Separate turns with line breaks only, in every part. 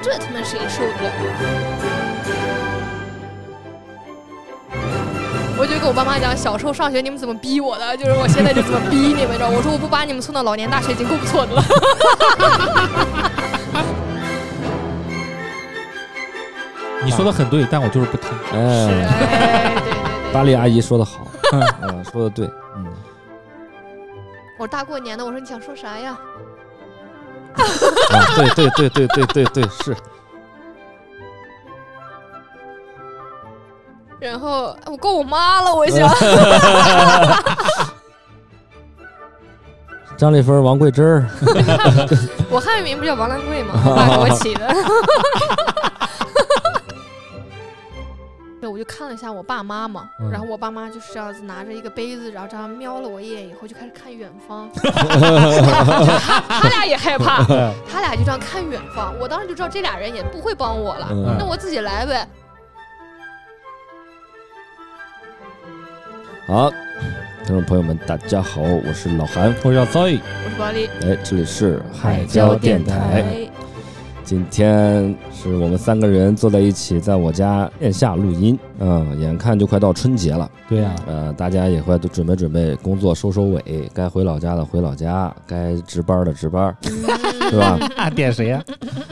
这他妈谁受得了？我就跟我爸妈讲，小时候上学你们怎么逼我的，就是我现在就怎么逼你们，知道？我说我不把你们送到老年大学已经够不错的了。
你说的很对，但我就是不听。
哎，
哎，对对对。
巴黎阿姨说的好，嗯，说的对，嗯，
我大过年的，我说你想说啥呀？
啊，对对对对对对对，是，
然后我够我妈了，我想。
张丽芬、王桂珍儿，
我汉语名不叫王兰桂吗？我爸给我起的。就看了一下我爸妈嘛，
嗯
然后我爸妈就是这样子拿着一个杯子，然后这样瞄了我一眼以后就开始看远方。他俩也害怕，他俩就这样看远方。我当时就知道这俩人也不会帮我了，
嗯
那我自己来呗。
好，听众朋友们，大家好，我是老韩，
我叫 Zoe，
我是保利，
哎，这里是海椒电台。今天是我们三个人坐在一起，在我家线下录音。嗯，眼看就快到春节了，
对呀、
呃，大家也快都准备准备工作收收尾，该回老家的回老家，该值班的值班，是吧？
啊，点谁呀、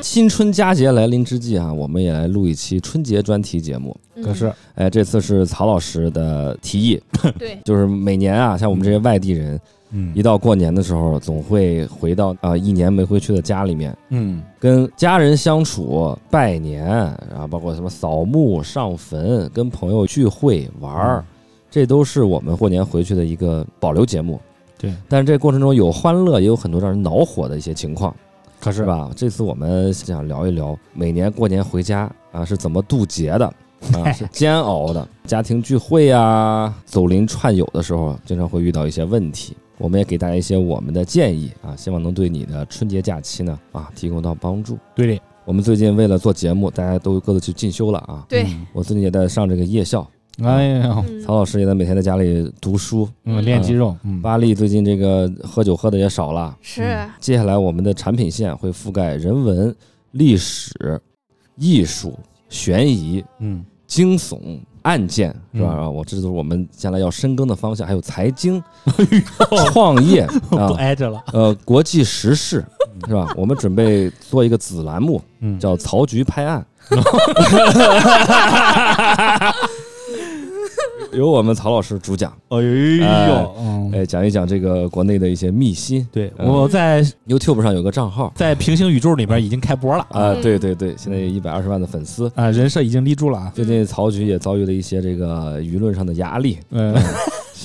新春佳节来临之际啊，我们也来录一期春节专题节目。
嗯。
可是，
哎，这次是曹老师的提议，
对，
就是每年啊，像我们这些外地人，
嗯
一到过年的时候，总会回到啊、一年没回去的家里面，
嗯，
跟家人相处、拜年，然后包括什么扫墓、上坟、跟朋友聚会玩儿，这都是我们过年回去的一个保留节目。
对，
但是这过程中有欢乐，也有很多让人恼火的一些情况，
可是
是？吧？这次我们想聊一聊每年过年回家啊是怎么渡劫的。啊，是煎熬的。家庭聚会啊，走邻串友的时候，经常会遇到一些问题。我们也给大家一些我们的建议啊，希望能对你的春节假期呢啊提供到帮助。
对的，
我们最近为了做节目，大家都各自去进修了啊。
对，
嗯
我最近也在上这个夜校，
哎呀，
嗯
曹老师也在每天在家里读书。
嗯，练肌肉，嗯，
巴力最近这个喝酒喝的也少了。
是
接下来我们的产品线会覆盖人文、历史、艺术、悬疑、
嗯，
惊悚、案件，是吧？我这就是我们将来要深耕的方向，还有财经、创业
不
啊，
挨着了，
呃，国际时事，是吧？我们准备做一个子栏目，
嗯，
叫“曹局拍案”，由我们曹老师主讲，
哎
哎
呦，嗯，
哎，讲一讲这个国内的一些秘辛。
对，
嗯。
我在
YouTube 上有个账号。
在平行宇宙里边已经开播了。
啊，
嗯
对对对，现在有一百二十万的粉丝。
啊，人设已经立住了啊，
最近曹局也遭遇了一些这个舆论上的压力，
嗯，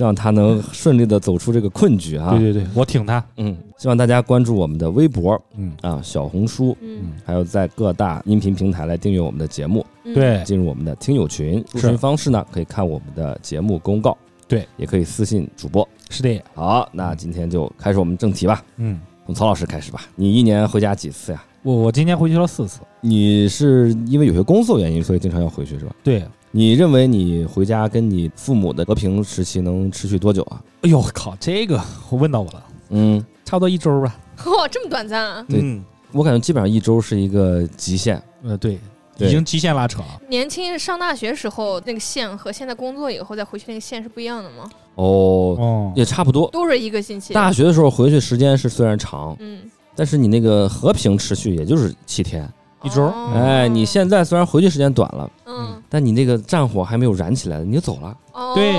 希望他能顺利的走出这个困局啊。
对对对，我挺他，
嗯，希望大家关注我们的微博
嗯，
啊、小红书，
嗯。
还有在各大音频平台来订阅我们的节目，
嗯。
对，
进入我们的听友群。入群方式呢，可以看我们的节目公告，
对，
也可以私信主播。
是的，
好，那今天就开始我们正题吧，
嗯，
从曹老师开始吧。你一年回家几次呀？
我我今年回去了四次，
你是因为有些工作原因，所以经常要回去是吧？
对，
你认为你回家跟你父母的和平时期能持续多久啊？
哎呦靠，这个我问到我了，
嗯，
差不多一周吧，
哇，这么短暂啊！
对
嗯，
我感觉基本上一周是一个极限。
呃，对，
对
已经极限拉扯了，
年轻上大学时候那个线和现在工作以后再回去那个线是不一样的吗？
哦，
哦，
也差不多。
都是一个星期。
大学的时候回去时间是虽然长，
嗯，
但是你那个和平持续也就是七天。
一周
哦
哎，你现在虽然回去时间短了，
嗯
但你那个战火还没有燃起来，你就走了，
哦，
对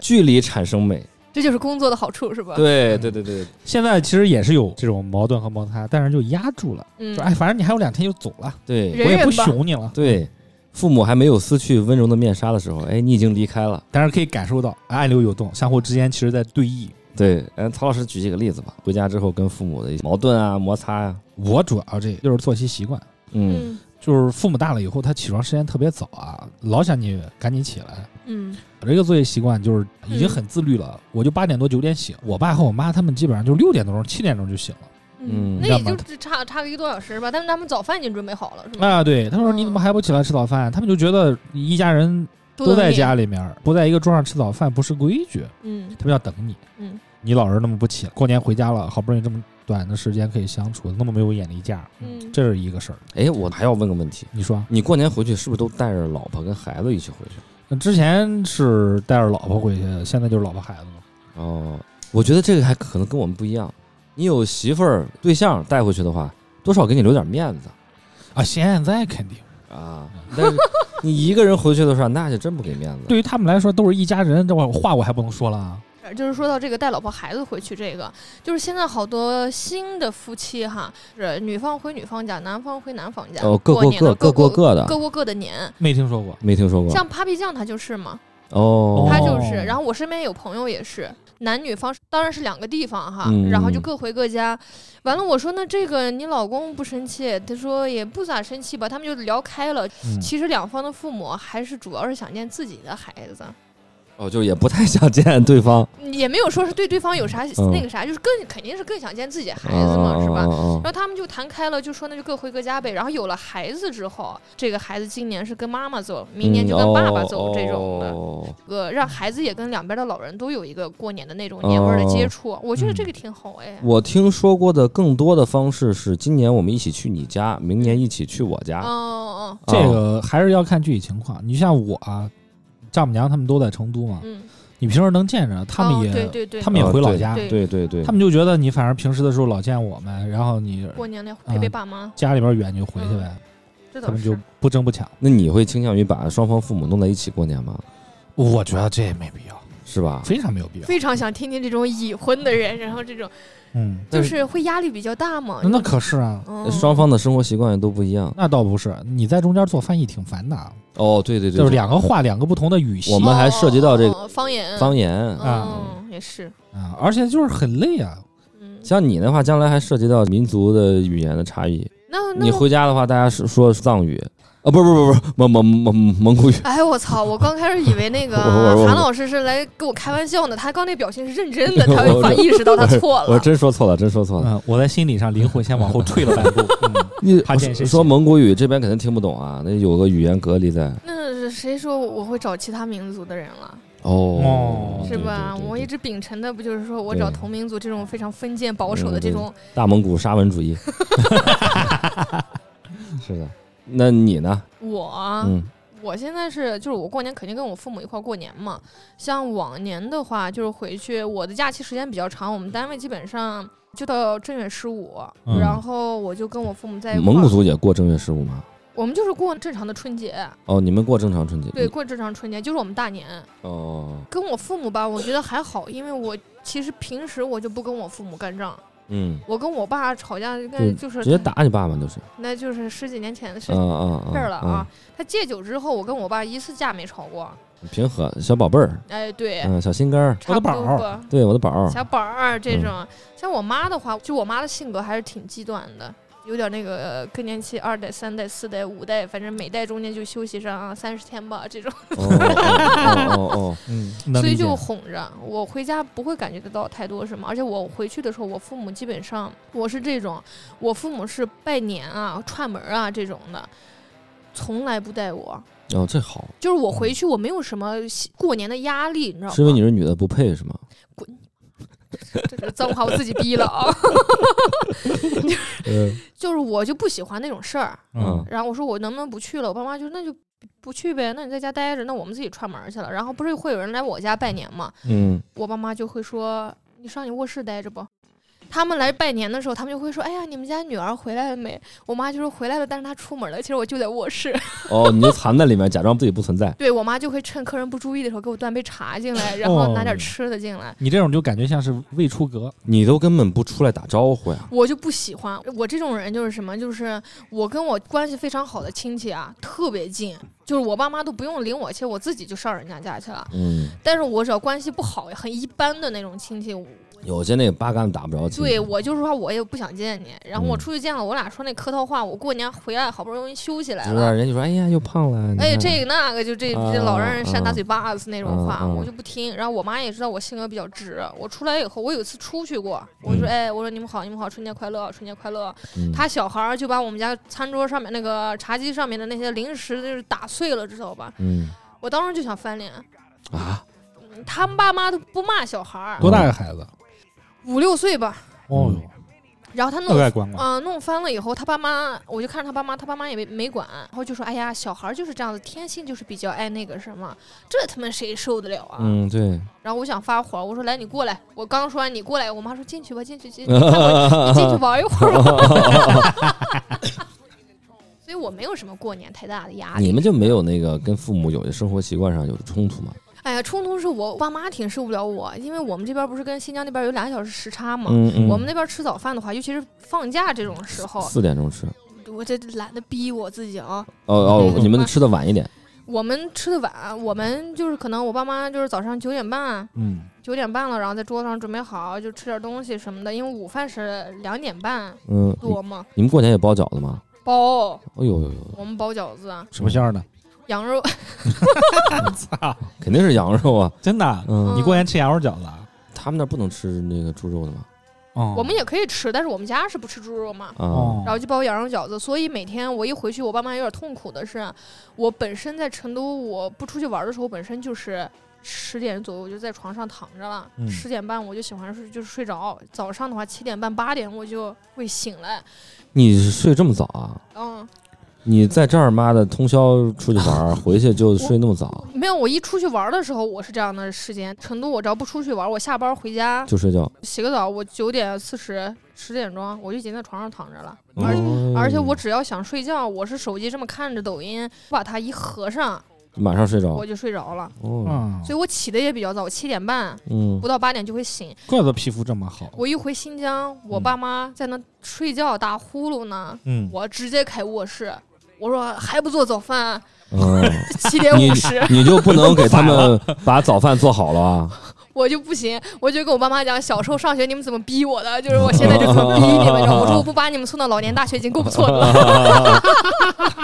距离产生美。
这就是工作的好处是吧？，
对对对对，
现在其实也是有这种矛盾和摩擦，但是就压住了，
嗯
说，哎，反正你还有两天就走了，
对
人
我也不
吧
熊你了，
对，父母还没有撕去温柔的面纱的时候，哎，你已经离开了。
但是可以感受到暗流涌动，相互之间其实在对弈。
对，嗯，曹老师举几个例子吧。回家之后跟父母的一些矛盾啊、摩擦呀、
我主要这就是作息习惯，
嗯
嗯
就是父母大了以后，他起床时间特别早啊，老想你赶紧起来。
嗯
我这个作业习惯就是已经很自律了，我就八点多九点醒，我爸和我妈他们基本上就六点多钟、七点钟就醒了。
嗯
那也就只差差个一个多小时吧。但是他们早饭已经准备好了，是吧？
啊，对，他说你怎么还不起来吃早饭？他们就觉得一家人都在家里面，不在一个桌上吃早饭不是规矩，
嗯
他们要等你。
嗯
你老是那么不起来，过年回家了，好不容易这么短的时间可以相处，那么没有眼力见儿，
嗯，
这是一个事儿。
哎，我还要问个问题，
你说，
你过年回去是不是都带着老婆跟孩子一起回去？
那之前是带着老婆回去，现在就是老婆孩子了。
哦，我觉得这个还可能跟我们不一样。你有媳妇儿、对象带回去的话，多少给你留点面子
啊，现在肯定，
啊。但是你一个人回去的时候，那就真不给面子。
对于他们来说都是一家人，这我话我还不能说了啊。
就是说到这个带老婆孩子回去，这个就是现在好多新的夫妻哈，是女方回女方家，男方回男方家，
哦，各
过
过各各
年的过
过各的，
各过各的年。
没听说过，
没听说过。
像 Papi 酱他就是嘛，
哦，
他就是。
哦
然后我身边有朋友也是，男女方当然是两个地方哈，
嗯
然后就各回各家。完了，我说那这个你老公不生气？他说也不咋生气吧，他们就聊开了。
嗯
其实两方的父母还是主要是想念自己的孩子，
哦，就也不太想见对方，
也没有说是对对方有啥、
嗯
那个啥，就是更肯定是更想见自己孩子嘛，是吧？
嗯
然后他们就谈开了，就说那就各回各家呗。然后有了孩子之后，这个孩子今年是跟妈妈走，明年就跟爸爸走这种的，
哦
呃，让孩子也跟两边的老人都有一个过年的那种年味儿的接触。我觉得这个挺好哎。
我听说过的更多的方式是，今年我们一起去你家，明年一起去我家。
哦哦
这个还是要看具体情况。你像我啊，丈母娘他们都在成都嘛，
嗯，
你平时能见着，他们
哦
也、
对对对，
他们也回老家，
对
对对对，
他们就觉得你反正平时的时候老见我们，然后你
过年了陪陪爸妈，
家里边远就回去呗。他们就不争不抢。
那你会倾向于把双方父母弄在一起过年吗？
我觉得这也没必要，
是吧？
非常没有必要。
非常想听听这种已婚的人，然后这种
嗯，
就是是会压力比较大嘛。
那可是啊，
嗯
双方的生活习惯也都不一样。
那倒不是，你在中间做翻译挺烦的，
哦，对对对，
就是两个话，两个不同的语系
我们还涉及到这个
哦方言，
方言。
啊
嗯，也是，
啊，而且就是很累啊。
嗯，
像你的话，将来还涉及到民族的语言的差异。
那那
你回家的话，大家是说藏语啊，不不不是不是蒙蒙蒙蒙古语。
哎，我操！我刚开始以为那个 韩老师是来跟我开玩笑呢，他刚那表情是认真的，他 意识到他错了我。
真说错了，真说错了。
嗯，我在心理上灵魂先往后退了半步。嗯，
你
怕见谁
说蒙古语这边肯定听不懂啊，那有个语言隔离在。
那谁说我会找其他民族的人了，
哦
哦
是吧？
对对对对
我一直秉承的不就是说我找同民族这种非常封建保守的这种，
大蒙古沙文主义。是的，那你呢？
我
嗯，
我现在是就是我过年肯定跟我父母一块儿过年嘛。像往年的话，就是回去我的假期时间比较长，我们单位基本上就到正月十五，
嗯
然后我就跟我父母在一块。
蒙古族也过正月十五吗？
我们就是过正常的春节，
哦，你们过正常春节？
对，过正常春节就是我们大年。
哦，
跟我父母吧，我觉得还好，因为我其实平时我就不跟我父母干仗，
嗯，
我跟我爸吵架应该就是
直接打你爸爸就是。
那就是十几年前的事事儿了
嗯。
啊。他戒酒之后，我跟我爸一次架没吵过。
平和小宝贝儿，
哎，对，
嗯，小心肝儿，
我的宝儿。
对我的宝儿，
小宝儿这
嗯。
种，像我妈的话，就我妈的性格还是挺极端的，有点那个呃更年期二代、三代、四代、五代，反正每代中间就休息上三十天吧，这种，
哦哦哦哦，
嗯，
所以就哄着我回家不会感觉得到太多什么，而且我回去的时候，我父母基本上我是这种，我父母是拜年啊、串门啊这种的，从来不带我。
哦，这好，
就是我回去，我没有什么过年的压力，你知道吗？
是因为你是女的不配是吗？
这是脏话，我自己逼了啊。
嗯
就是我就不喜欢那种事儿，
嗯
然后我说我能不能不去了？我爸妈就那就不去呗，那你在家待着，那我们自己串门去了。然后不是会有人来我家拜年嘛？
嗯，
我爸妈就会说你上你卧室待着不。他们来拜年的时候，他们就会说：“哎呀，你们家女儿回来了没？”我妈就说：“回来了，但是她出门了。”其实我就在卧室。
哦，你就藏在里面，假装自己不存在。
对我妈就会趁客人不注意的时候给我端杯茶进来，然后拿点吃的进来。
你这种就感觉像是未出阁，
你都根本不出来打招呼呀？
我就不喜欢我这种人，就是什么，就是我跟我关系非常好的亲戚啊，特别近，就是我爸妈都不用领我去，我自己就上人家家去了。
嗯，
但是我只要关系不好、很一般的那种亲戚，我
有些那个八竿子打不着。
对，我就是说我也不想见你。然后我
嗯
出去见了，我俩说那客套话，我过年回来好不容易休息来
就是
了。
人家说，哎呀，又胖了。
哎，这个那个就这老让人扇大
啊
嘴巴子那种话，我就不听。然后我妈也知道我性格比较直，我出来以后，我有一次出去过，我说，
嗯
哎，我说你们好，你们好，春节快乐，春节快乐。
嗯
他小孩就把我们家餐桌上面那个茶几上面的那些零食就是打碎了，知道吧？
嗯，
我当时就想翻脸。
啊，
他们爸妈都不骂小孩儿，
多大个孩子？
五六岁吧。
哦哟，
然后他弄。嗯、弄翻了以后，他爸妈，我就看着他爸妈，他爸妈也没没管，然后就说：“哎呀，小孩就是这样子，天性就是比较爱那个什么，这他妈谁受得了啊？”
嗯，对，
然后我想发火，我说：“来，你过来。”我刚说完你过来，我妈说：“进去吧，进去，进去，你看我，你进去玩一会儿吧。”所以我没有什么过年太大的压力。
你们就没有那个跟父母有些生活习惯上有冲突吗？
哎呀，冲突是我爸妈挺受不了我，因为我们这边不是跟新疆那边有两个小时时差嘛。
嗯嗯，
我们那边吃早饭的话，尤其是放假这种时候，
四点钟吃。
我这懒得逼我自己啊。
哦哦
那，个
你们吃的晚一点。
我们吃的晚，我们就是可能我爸妈就是早上九点半，
嗯，
九点半了，然后在桌子上准备好，就吃点东西什么的。因为午饭是两点半
嗯，
多嘛，
你们过年也包饺子吗？
包
哎呦呦呦，
我们包饺子，
什么馅儿的？
羊肉。
操，
肯定是羊肉啊。
真的？
嗯，
你过年吃羊肉饺子啊？
他们那儿不能吃那个猪肉的吗？
哦，
我们也可以吃，但是我们家是不吃猪肉嘛。
啊，
哦，
然后就包羊肉饺子，所以每天我一回去，我爸妈有点痛苦的是，我本身在成都，我不出去玩的时候，本身就是十点左右我就在床上躺着了，
嗯
十、点半我就喜欢睡，就是睡着。早上的话七点半八点我就会醒来，
你睡这么早啊？
嗯，
你在这儿妈的通宵出去玩儿，回去就睡那么早
没有，我一出去玩的时候我是这样的时间。成都我只要不出去玩，我下班回家
就睡觉，
洗个澡，我九点四十十点钟我就已经在床上躺着了，而而且我只要想睡觉，我是手机这么看着抖音，我把它一合上，
马上睡着
我。就睡着了。
哦，
嗯，
所以我起的也比较早，我七点半
嗯
不到八点就会醒。
怪不得皮肤这么好。
我一回新疆，我爸妈在那睡觉打呼噜呢，
嗯，
我直接开卧室，我说还不做早饭，
嗯，
七点五十，
你就不能给他们 把早饭做好了啊？
我就不行，我就跟我爸妈讲，小时候上学你们怎么逼我的，就是我现在就怎么逼你们，我说我不把你们送到老年大学已经够不错的了，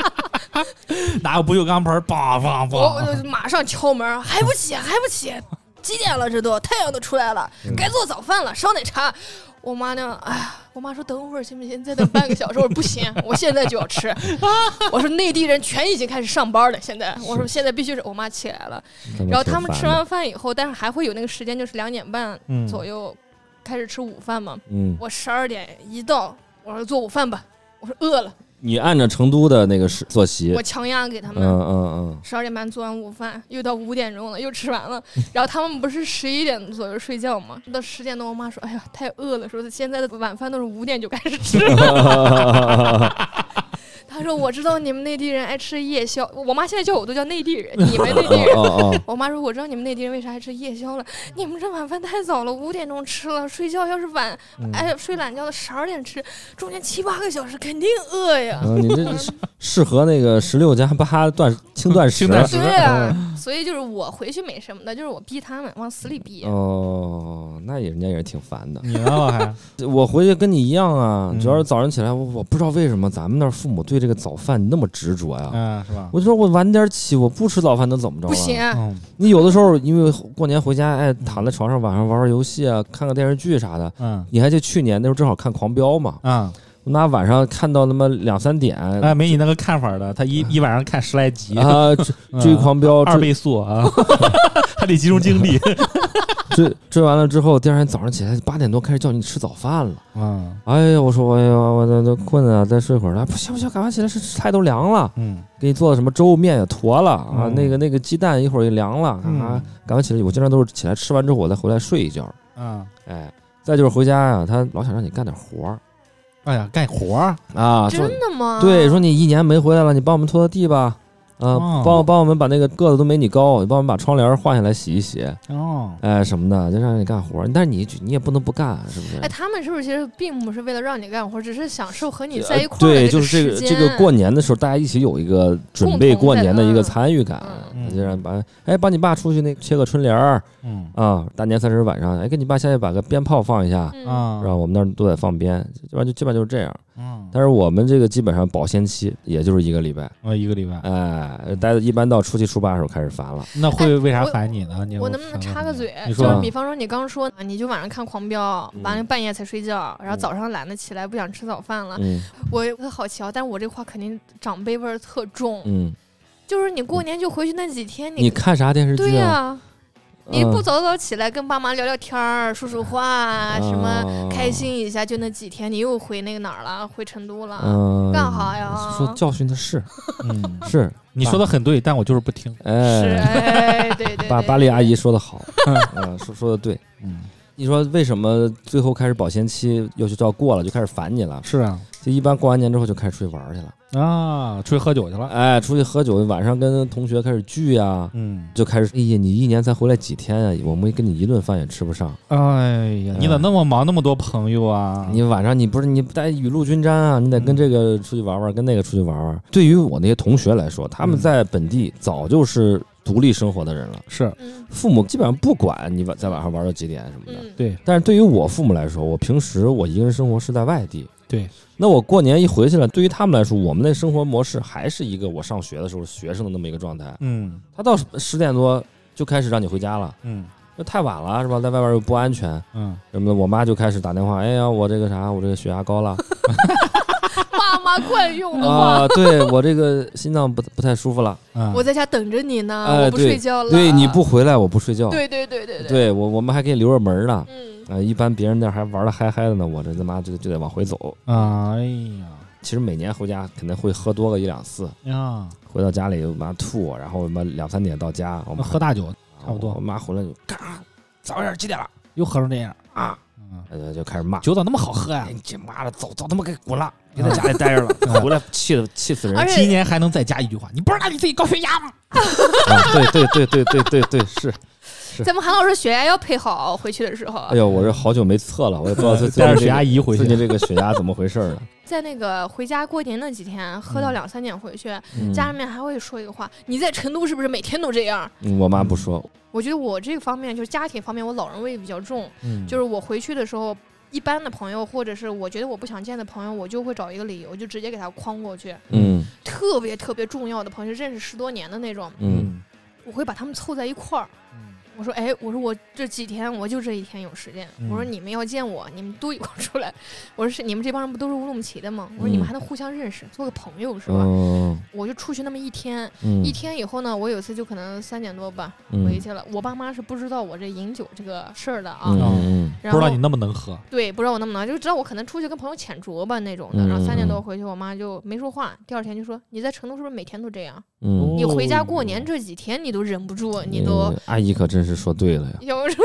拿个不锈钢盆儿，梆梆
我我。就马上敲门，还不起，还不起，几点了这都，太阳都出来了，该做早饭了，烧奶茶。我妈呢？哎呀，我妈说等会儿行不行？再等半个小时。我说不行，我现在就要吃。我说内地人全已经开始上班了，现在我说现在必须是我妈起来了，然后他们吃完饭以后，但是还会有那个时间，就是两点半
嗯
左右开始吃午饭嘛。
嗯，
我十二点一到，我说做午饭吧，我说饿了，
你按照成都的那个时作息
我，强压给他们
嗯
嗯。
嗯
十二点半做完午饭，又到五点钟了，又吃完了。然后他们不是十一点左右睡觉吗？到十点多，我妈说：“哎呀，太饿了，说现在的晚饭都是五点就开始吃。
嗯，
她说：“我知道你们内地人爱吃夜宵，我妈现在叫我都叫内地人，你们内地人。”我妈说：“我知道你们内地人为啥爱吃夜宵了，你们这晚饭太早了，五点钟吃了，睡觉要是晚，
嗯
哎，睡懒觉的十二点吃，中间七八个小时肯定饿呀。
嗯，你这是适合那个十六加八断轻断食
轻，断食
对啊，所以就是我回去没什么的，就是我逼他们往死里逼。
哦，那也人家也是挺烦的。
你呢，老海？
我回去跟你一样啊，
嗯
主要是早上起来，我我不知道为什么咱们那儿父母对这个早饭那么执着呀。
嗯，是吧？
我就说我晚点起，我不吃早饭能怎么着啊？
不行，
嗯
你有的时候因为过年回家，哎，躺在床上晚上玩玩游戏啊，看个电视剧啥的。
嗯
你还记得去年那时候正好看《狂飙》嘛？
嗯，
我那晚上看到那么两三点，
哎，没你那个看法的，他一一晚上看十来集，
啊，追 狂飙》追
二倍速啊，还得集中精力。
追追完了之后，第二天早上起来八点多开始叫你吃早饭了。
嗯
哎呀，我说哎呀，我这这困啊，再睡会儿。啊，不行不行，赶快起来，是菜都凉了。
嗯
给你做的什么粥面也坨了啊，
嗯
那个那个鸡蛋一会儿也凉了啊，
嗯
赶快起来！我经常都是起来吃完之后我再回来睡一觉，
嗯，
哎，再就是回家呀、他老想让你干点活儿
哎呀，干活儿
啊，说
真的吗？
对，说你一年没回来了，你帮我们拖拖地吧，啊，
哦。
帮我帮我们把那个个子都没你高，你帮我们把窗帘换下来洗一洗，
哦，
哎什么的，就让你干活儿，但是你你也不能不干，是不是？
哎，他们是不是其实并不是为了让你干活，只是享受和你在
呃
一块儿的
对，就是这个这个过年的时候，大家一起有一个准备过年的一个参与感，
嗯。
就让把哎帮你爸出去那切个春联儿
嗯。
啊，大年三十晚上哎给你爸下去把个鞭炮放一下，
嗯，
啊，
然后我们那儿都得放鞭，基本上就基本上就是这样。
嗯，
但是我们这个基本上保鲜期也就是一个礼拜，
啊一个礼拜，
哎，待一般到初七初八的时候开始烦了。
那会为啥烦你呢？你
我能不能插个嘴？就是比方说你刚说，你就晚上看《狂飙》，
嗯
完了半夜才睡觉，然后
嗯
早上懒得起来，不想吃早饭了。
嗯
我特好奇啊，但是我这话肯定长辈味儿特重。
嗯
就是你过年就回去那几天，
你看啥电视
对
剧啊？
呀、你不
嗯。
早早起来跟爸妈聊聊天儿、说说话，什么
哦
开心一下，就那几天，你又回那个哪儿了？回成都了，
嗯，
干哈呀？
说教训的是。
嗯，
是，
你说的很对，但我就是不听。
是
哎，
哎，对对。把，
巴巴黎阿姨说的好，嗯，说说的对。
嗯，
你说为什么最后开始保鲜期又就要过了，就开始烦你了？
是啊，
就一般过完年之后就开始出去玩儿去了，
啊，出去喝酒去了。
哎，出去喝酒，晚上跟同学开始聚呀，
嗯，
就开始，哎呀，你一年才回来几天啊？我们跟你一顿饭也吃不上。
哎呀，你咋那么忙，那么多朋友啊？
你晚上你不是你不带雨露均沾啊？你得跟这个出去玩玩，跟那个出去玩玩。对于我那些同学来说，他们
嗯
在本地早就是独立生活的人了，
是
嗯
父母基本上不管你晚在晚上玩到几点什么的。
嗯，
对，
但是对于我父母来说，我平时我一个人生活是在外地。
对，
那我过年一回去了，对于他们来说，我们那生活模式还是一个我上学的时候学生的那么一个状态。
嗯。
他到十点多就开始让你回家了，
嗯。
那太晚了是吧？在外边又不安全。
嗯，
什么的，我妈就开始打电话，哎呀，我这个啥，我这个血压高了。
妈妈惯用的话，
啊，对我这个心脏不不太舒服了，
嗯。
我在家等着你呢，
哎
我不睡觉了。
对，你不，回来我不睡觉，
对对对对对，
对我我们还给你留着门呢。
嗯，
啊，一般别人那儿还玩的嗨嗨的呢，我这他妈就就得往回走。
哎呀
其实每年回家肯定会喝多个一两次，
啊，
回到家里妈吐，然后我们两三点到家，我
那
们
喝大酒差不多
我妈回来就干啥？早点几点了
又喝成这样，
啊？
嗯，
呃，就开始骂。
酒咋那么好喝呀
哎，？你这妈的，走走他妈给滚了！别在家里待着了，回来气的气死人！
今年还能再加一句话，你不知道你自己高血压吗？
啊对对对对对对对，是。
咱们韩老师血压要配好，回去的时候
哎，呦，我这好久没测了，我也不知道 最最
带着血压仪回去
最近这个血压怎么回事儿了。
在那个回家过年那几天，喝到
嗯
两三点回去，
嗯
家里面还会说一个话：你在成都是不是每天都这样？
嗯我妈不说，
我觉得我这个方面就是家庭方面，我老人味比较重，
嗯
就是我回去的时候。一般的朋友，或者是我觉得我不想见的朋友，我就会找一个理由，就直接给他框过去。
嗯
特别特别重要的朋友，认识十多年的那种，
嗯
我会把他们凑在一块儿。我说，哎，我说我这几天我就这一天有时间。
嗯
我说你们要见我，你们都一块儿出来。我说是你们这帮人不都是乌鲁木齐的吗？我说你们
嗯
还能互相认识，做个朋友是吧？
嗯
我就出去那么一天，
嗯
一天以后呢，我有一次就可能三点多吧
嗯
回去了。我爸妈是不知道我这饮酒这个事儿的啊，
不知道你那么能喝，
对不知道我那么能，就知道我可能出去跟朋友浅酌吧那种的。
嗯
然后三点多
嗯
回去，我妈就没说话。第二天就说你在成都是不是每天都这样？
嗯，
你回家过
哦
年这几天你都忍不住，你都
嗯阿姨可真是说对了呀。
有时候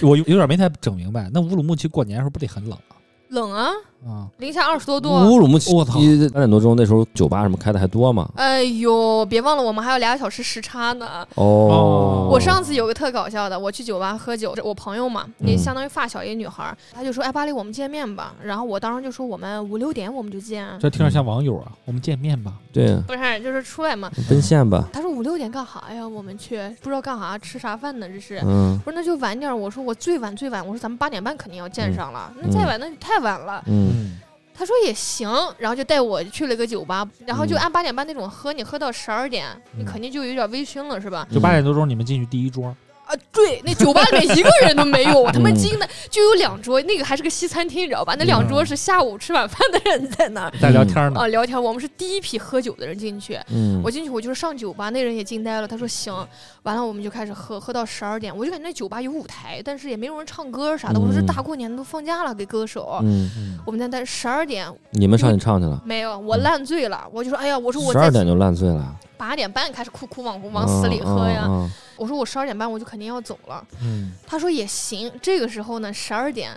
有
我有有点没太整明白，那乌鲁木齐过年的时候不得很冷啊？
冷啊，
啊，
零下二十多度。
乌鲁木齐
我操
三点多钟那时候酒吧什么开的还多吗？
哎呦，别忘了我们还有俩小时时差呢。
哦，
我上次有个特搞笑的，我去酒吧喝酒，我朋友嘛，也
嗯
相当于发小一女孩儿，她就说：“哎，巴黎，我们见面吧。”然后我当时就说：“我们五六点我们就见。
这听着像网友啊，我们见面吧。
对”，
不是，就是出来嘛。
奔现吧。
她说：“五六点干啥呀？我们去不知道干啥，吃啥饭呢？这是。”
嗯
我说：“那就晚点。”我说：“我最晚最晚，我说咱们八点半肯定要见
嗯
上了，那再晚那就太晚了。
嗯
嗯，
他说也行，然后就带我去了个酒吧，然后就
嗯。
按八点半那种喝，你喝到十二点，你
嗯。
肯定就有点微醺了，是吧？
就八点多钟你们进去第一桌，
啊，对，那酒吧里面一个人都没有，我他妈
嗯
惊的，就有两桌，那个还是个西餐厅，你知道吧？那两桌
嗯
是下午吃晚饭的人在那儿
在聊天呢
啊。聊天。我们是第一批喝酒的人进去，
嗯，
我进去我就是上酒吧，那人也惊呆了，他说行，完了我们就开始喝，喝到十二点，我就感觉那酒吧有舞台，但是也没有人唱歌啥的。我说这
嗯
大过年的都放假了，给歌手。
嗯，
嗯，
我们在那十二点
你们上去唱去了，
没有，我烂醉了，我就说哎呀，我说我
十二点就烂醉了，
八点半开始哭哭往往死里喝呀。我说我十二点半我就肯定要走了。
嗯，
他说也行。这个时候呢，十二点，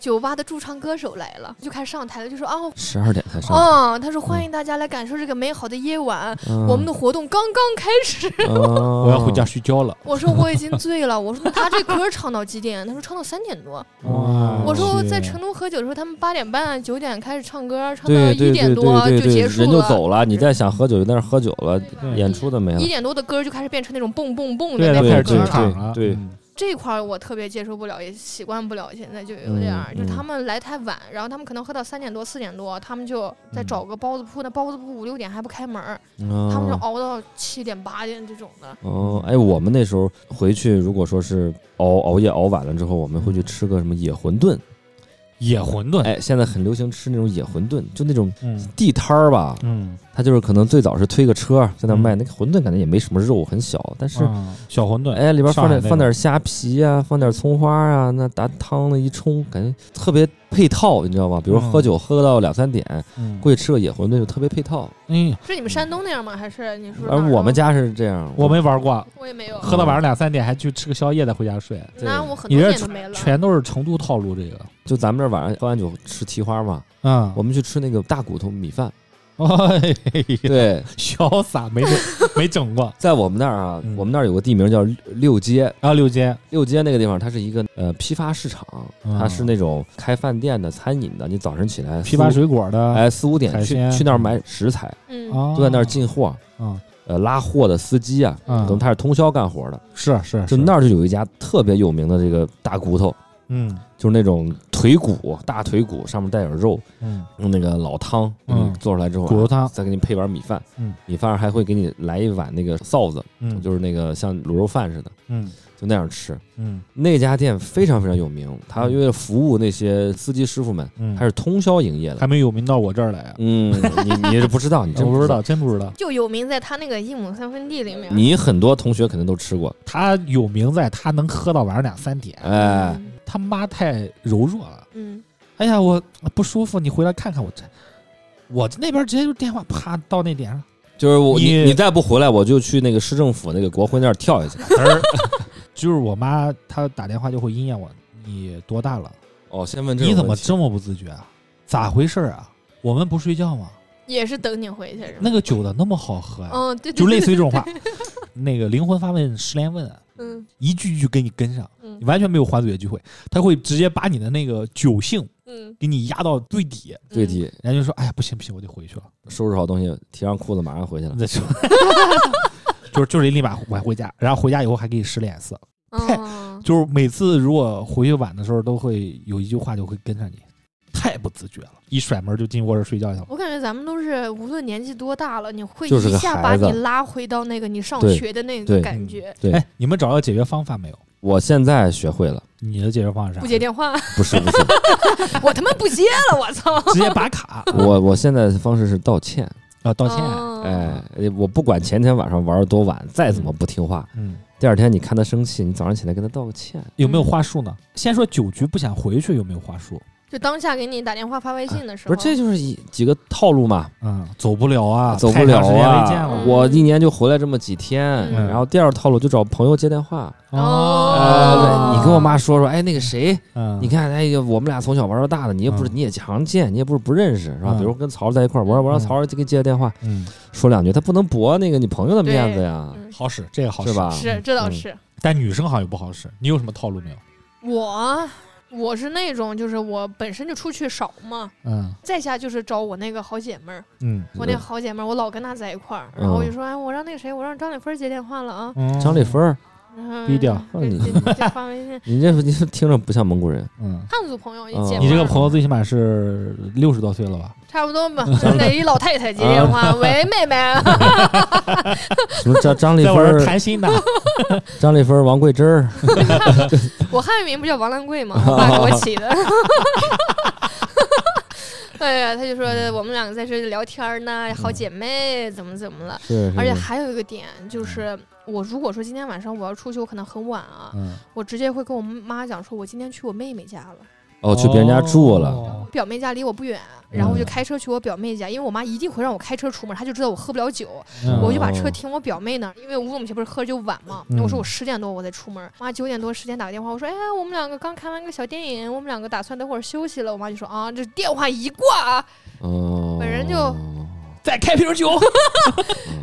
酒吧的驻唱歌手来了，就开始上台了，就说哦。
十二点才上。
哦，他说欢迎大家来感受这个美好的夜晚，
嗯
我们的活动刚刚开始。
我
我要回家。睡觉了。
我说我已经醉了，我说那他这歌唱到几点？他说唱到三点多。我说在成都喝酒的时候，他们八点半、九点开始唱歌，唱到一点
对
多
对对对，
结束
人就
了。
走了，你再想喝酒就在那儿喝酒了，演出的没了
一。点多的歌就开始变成那种蹦蹦蹦的那种
开。场了。
对
这块儿我特别接受不了，也习惯不了，现在就有点儿，
嗯
就他
嗯。
们来太晚，然后他们可能喝到三点多、四点多，他们就再
嗯。
找个包子铺，那包子铺五六点还不开门儿，
他
他们就熬到七点八点这种的。
哦，哎，我们那时候回去，如果说是熬熬夜熬晚了之后，我们会去吃个什么野馄饨。
野馄饨，
哎，现在很流行吃那种野馄饨，就那种
嗯。
地摊儿吧，
嗯，
他就是可能最早是推个车在那卖，
嗯
那个馄饨感觉也没什么肉，很小，但是。
嗯小馄饨，
哎，里边放点放点虾皮啊，放点葱花啊，那打汤的一冲，感觉特别配套，你知道吗？比如
嗯
喝酒喝到两三点，
嗯，
过去吃个野馄饨就特别配套。
嗯，
是你们山东那样吗？还是你说哪
而我们家是这样，
我没玩过，
我也没有，
喝到晚上两三点还去吃个宵夜再回家睡，
那我很多
你这
年都没了。
全都是成都套路。这个，
就咱们这晚上喝完酒吃蹄花嘛，
嗯，
我们去吃那个大骨头米饭。
哎呀，
对，
潇洒，没整 没整过。
在我们那儿啊，
嗯。
我们那儿有个地名叫六街，
啊六街，
六街那个地方它是一个呃批发市场，
嗯
它是那种开饭店的、餐饮的。你早晨起来
批发
四五
水果的，
哎四五点去
鲜。
去那儿买食材，
嗯，
啊，
就在那儿进货。
嗯，
呃，拉货的司机啊，
嗯
可能他是通宵干活的，
是是，
就那儿就有一家特别有名的这个大骨头，
嗯
就是那种腿骨，大腿骨上面带点肉，
嗯
用那个老汤
嗯
做出来之后啊，
骨头汤
再给你配碗米饭，
嗯，
米饭上还会给你来一碗那个臊子，
嗯，
就是那个像卤肉饭似的，
嗯
就那样吃。
嗯
那家店非常非常有名，他
因
为服务那些司机师傅们，
嗯，
他是通宵营业的
还。没有名到我这儿来啊，
嗯，你你是不知道，你 真
不知道，。真不知道。
就有名在他那个一亩三分地里面。
你很多同学肯定都吃过，
他有名在他能喝到晚上两三点，
哎，
嗯
他妈太柔弱了。
嗯，
哎呀，我不舒服，你回来看看我这。我那边直接就电话，啪到那点上，
就是我你
你
你再不回来，我就去那个市政府那个国徽那儿跳
一下 就是我妈，她打电话就会阴阳我，你多大了？
哦，先问这种
你怎么这么不自觉啊？咋回事啊？我们不睡觉吗？
也是等你回去？
那个酒的那么好喝呀、
嗯，对，对
就类似于这种话。那个灵魂发问，十连问，
嗯
一句一句给你跟上，
嗯
你完全没有还嘴的机会。他会直接把你的那个酒性
嗯，
给你压到最底，
最底
人家就说：“哎呀，不行不行，我得回去了。
收拾好东西，提上裤子，马上回去了”。
再说，就是就是立马晚回家，然后回家以后还给你使脸色。
哦，
就是每次如果回去晚的时候，都会有一句话就会跟上你，太不自觉了，一甩门就进卧室睡觉去了。
我感觉咱们都是无论年纪多大了，你会一下把你拉回到那个你上学的那
对
个感觉。
对
哎，你们找到解决方法没有？
我现在学会了，
你的解决方案是啥？
不接电话，
不是不是，
我他妈不接了，我操！
直接拔卡
我我现在的方式是道歉。
啊，道歉。
哦
哎，我不管前天晚上玩的多晚，再怎么不听话，
嗯，
第二天你看他生气，你早上起来跟他道个歉。
有没有话术呢？先说酒局不想回去，有没有话术？
就当下给你打电话发微信的时候，
不是，这就是一几个套路嘛，
嗯，走不了啊，
走不了啊
了。
我一年就回来这么几天，
嗯
然后第二套路就找朋友接电话。
哦
呃，你跟我妈说说，哎，那个谁，
嗯，
你看，哎呀，我们俩从小玩到大的，你也不是，
嗯
你也常见，你也不是不认识，是吧？
嗯
比如跟曹儿在一块儿，我说我让
嗯
曹儿给接个电话，
嗯，
说两句，他不能驳那个你朋友的面子呀，
嗯
好使，这个好使
是？吧？
是这倒
嗯
是。
但女生好像不好使。你有什么套路没有？
我我是那种，就是我本身就出去少嘛，
嗯。
再下就是找我那个好姐妹儿，
嗯
我那好姐妹儿，我老跟她在一块儿，然后我就说，哎，我让那个谁，我让张丽芬接电话了啊，
嗯，
张丽芬
低调
给
你
给给发微信，
你这 你这听着不像蒙古人，
嗯，
汉族朋友一
哦
接，
你这个朋友最起码是六十多岁了吧？
差不多吧，就是那一老太太接电话，喂，妹妹，
什么叫张丽芬儿，
谈心呢。
张丽芬儿，王桂珍儿，
我汉语名不叫王兰桂吗？我爸给我起的。哎呀，他就说我们两个在这聊天呢，好姐妹，怎么怎么了？
是，是是
而且还有一个点就是，我如果说今天晚上我要出去，我可能很晚啊，
嗯，
我直接会跟我妈讲说，我今天去我妹妹家了。
哦，去别人家住了，
哦。
表妹家离我不远，然后我就
嗯。
开车去我表妹家，因为我妈一定会让我开车出门，她就知道我喝不了酒，
嗯
我就把车
哦。
停我表妹那儿，因为乌鲁木齐不是喝酒晚嘛，
嗯。
我说我十点多我再出门，妈九点多十点打个电话，我说哎，我们两个刚看完个小电影，我们两个打算等会儿休息了，我妈就说啊，这电话一挂，
哦，
本人就
再开瓶酒。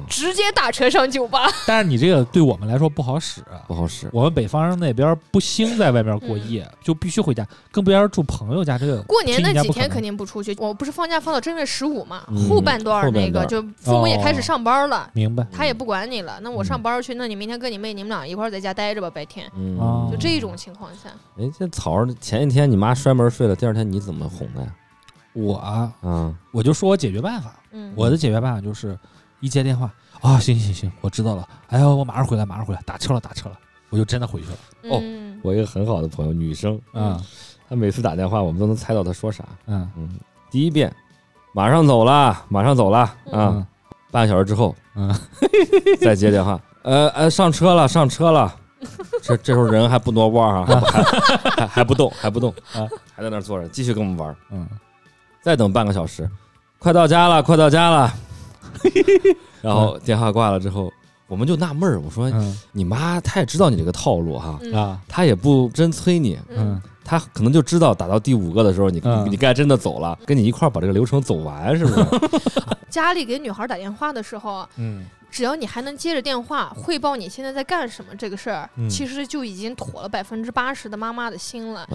直接打车上酒吧。
但是你这个对我们来说不好使。
不好使。
我们北方人那边不兴在外面过夜，就必须回家，更不要说住朋友家。这个
过年那几天肯定不出去，我不是放假放到正月十五嘛，
嗯
后半段儿那个
段
就父母也开始
哦
上班了。
明白。
他也不管你了，那我
嗯
上班去，那你明天跟你妹你们俩一块儿在家待着吧，白天
嗯，
哦
就这种情况下，
哎，这草儿前一天你妈摔门睡了，第二天你怎么哄的呀？
我啊，
啊，
我就说我解决办法，
嗯，
我的解决办法就是一接电话啊，行行行，我知道了。哎呀，我马上回来，马上回来，打车了，打车了，我就真的回去了。
哦
嗯
我一个很好的朋友，女生，
嗯
他每次打电话，我们都能猜到她说啥。
嗯
嗯，第一遍，马上走了，马上走了啊！
嗯
半个小时之后
嗯
再接电话，呃呃，上车了，上车了。这这时候人还不挪窝啊，还还还还不动，还不动
啊，
还在那儿坐着，继续跟我们玩。
嗯
再等半个小时，快到家了，快到家了。然后电话挂了之后，我们就纳闷儿，我说
嗯。
你妈她也知道你这个套路哈，
嗯。
啊。
她也不真催你，
嗯。
她可能就知道打到第五个的时候，你
嗯。
你该真的走了，跟你一块儿把这个流程走完，是不是？
家里给女孩打电话的时候，
嗯
只要你还能接着电话汇报你现在在干什么这个事儿，
嗯
其实就已经妥了百分之八十的妈妈的心了。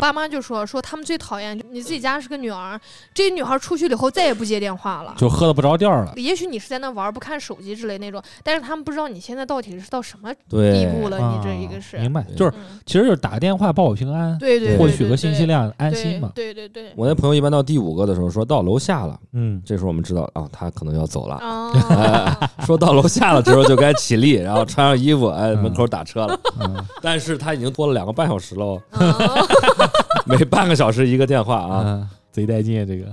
爸妈就说说他们最讨厌你自己家是个女儿，这女孩出去了以后再也不接电话了。
就喝的不着调了。
也许你是在那玩儿不看手机之类那种，但是他们不知道你现在到底是到什么地
对，
步了。你这一
啊
个是，
明白，就是
嗯，
其实就是打个电话报个平安，
对对，
获
对
取个信息，量，安心嘛。
对对对对。
我那朋友一般到第五个的时候说到楼下了，
嗯，
这时候我们知道啊，他可能要走了。
哦，
说到楼下了之后就该起立，然后穿上衣服，哎，
嗯
门口打车了。
嗯
但是他已经拖了两个半小时了 每半个小时一个电话啊。
嗯，贼带劲这个。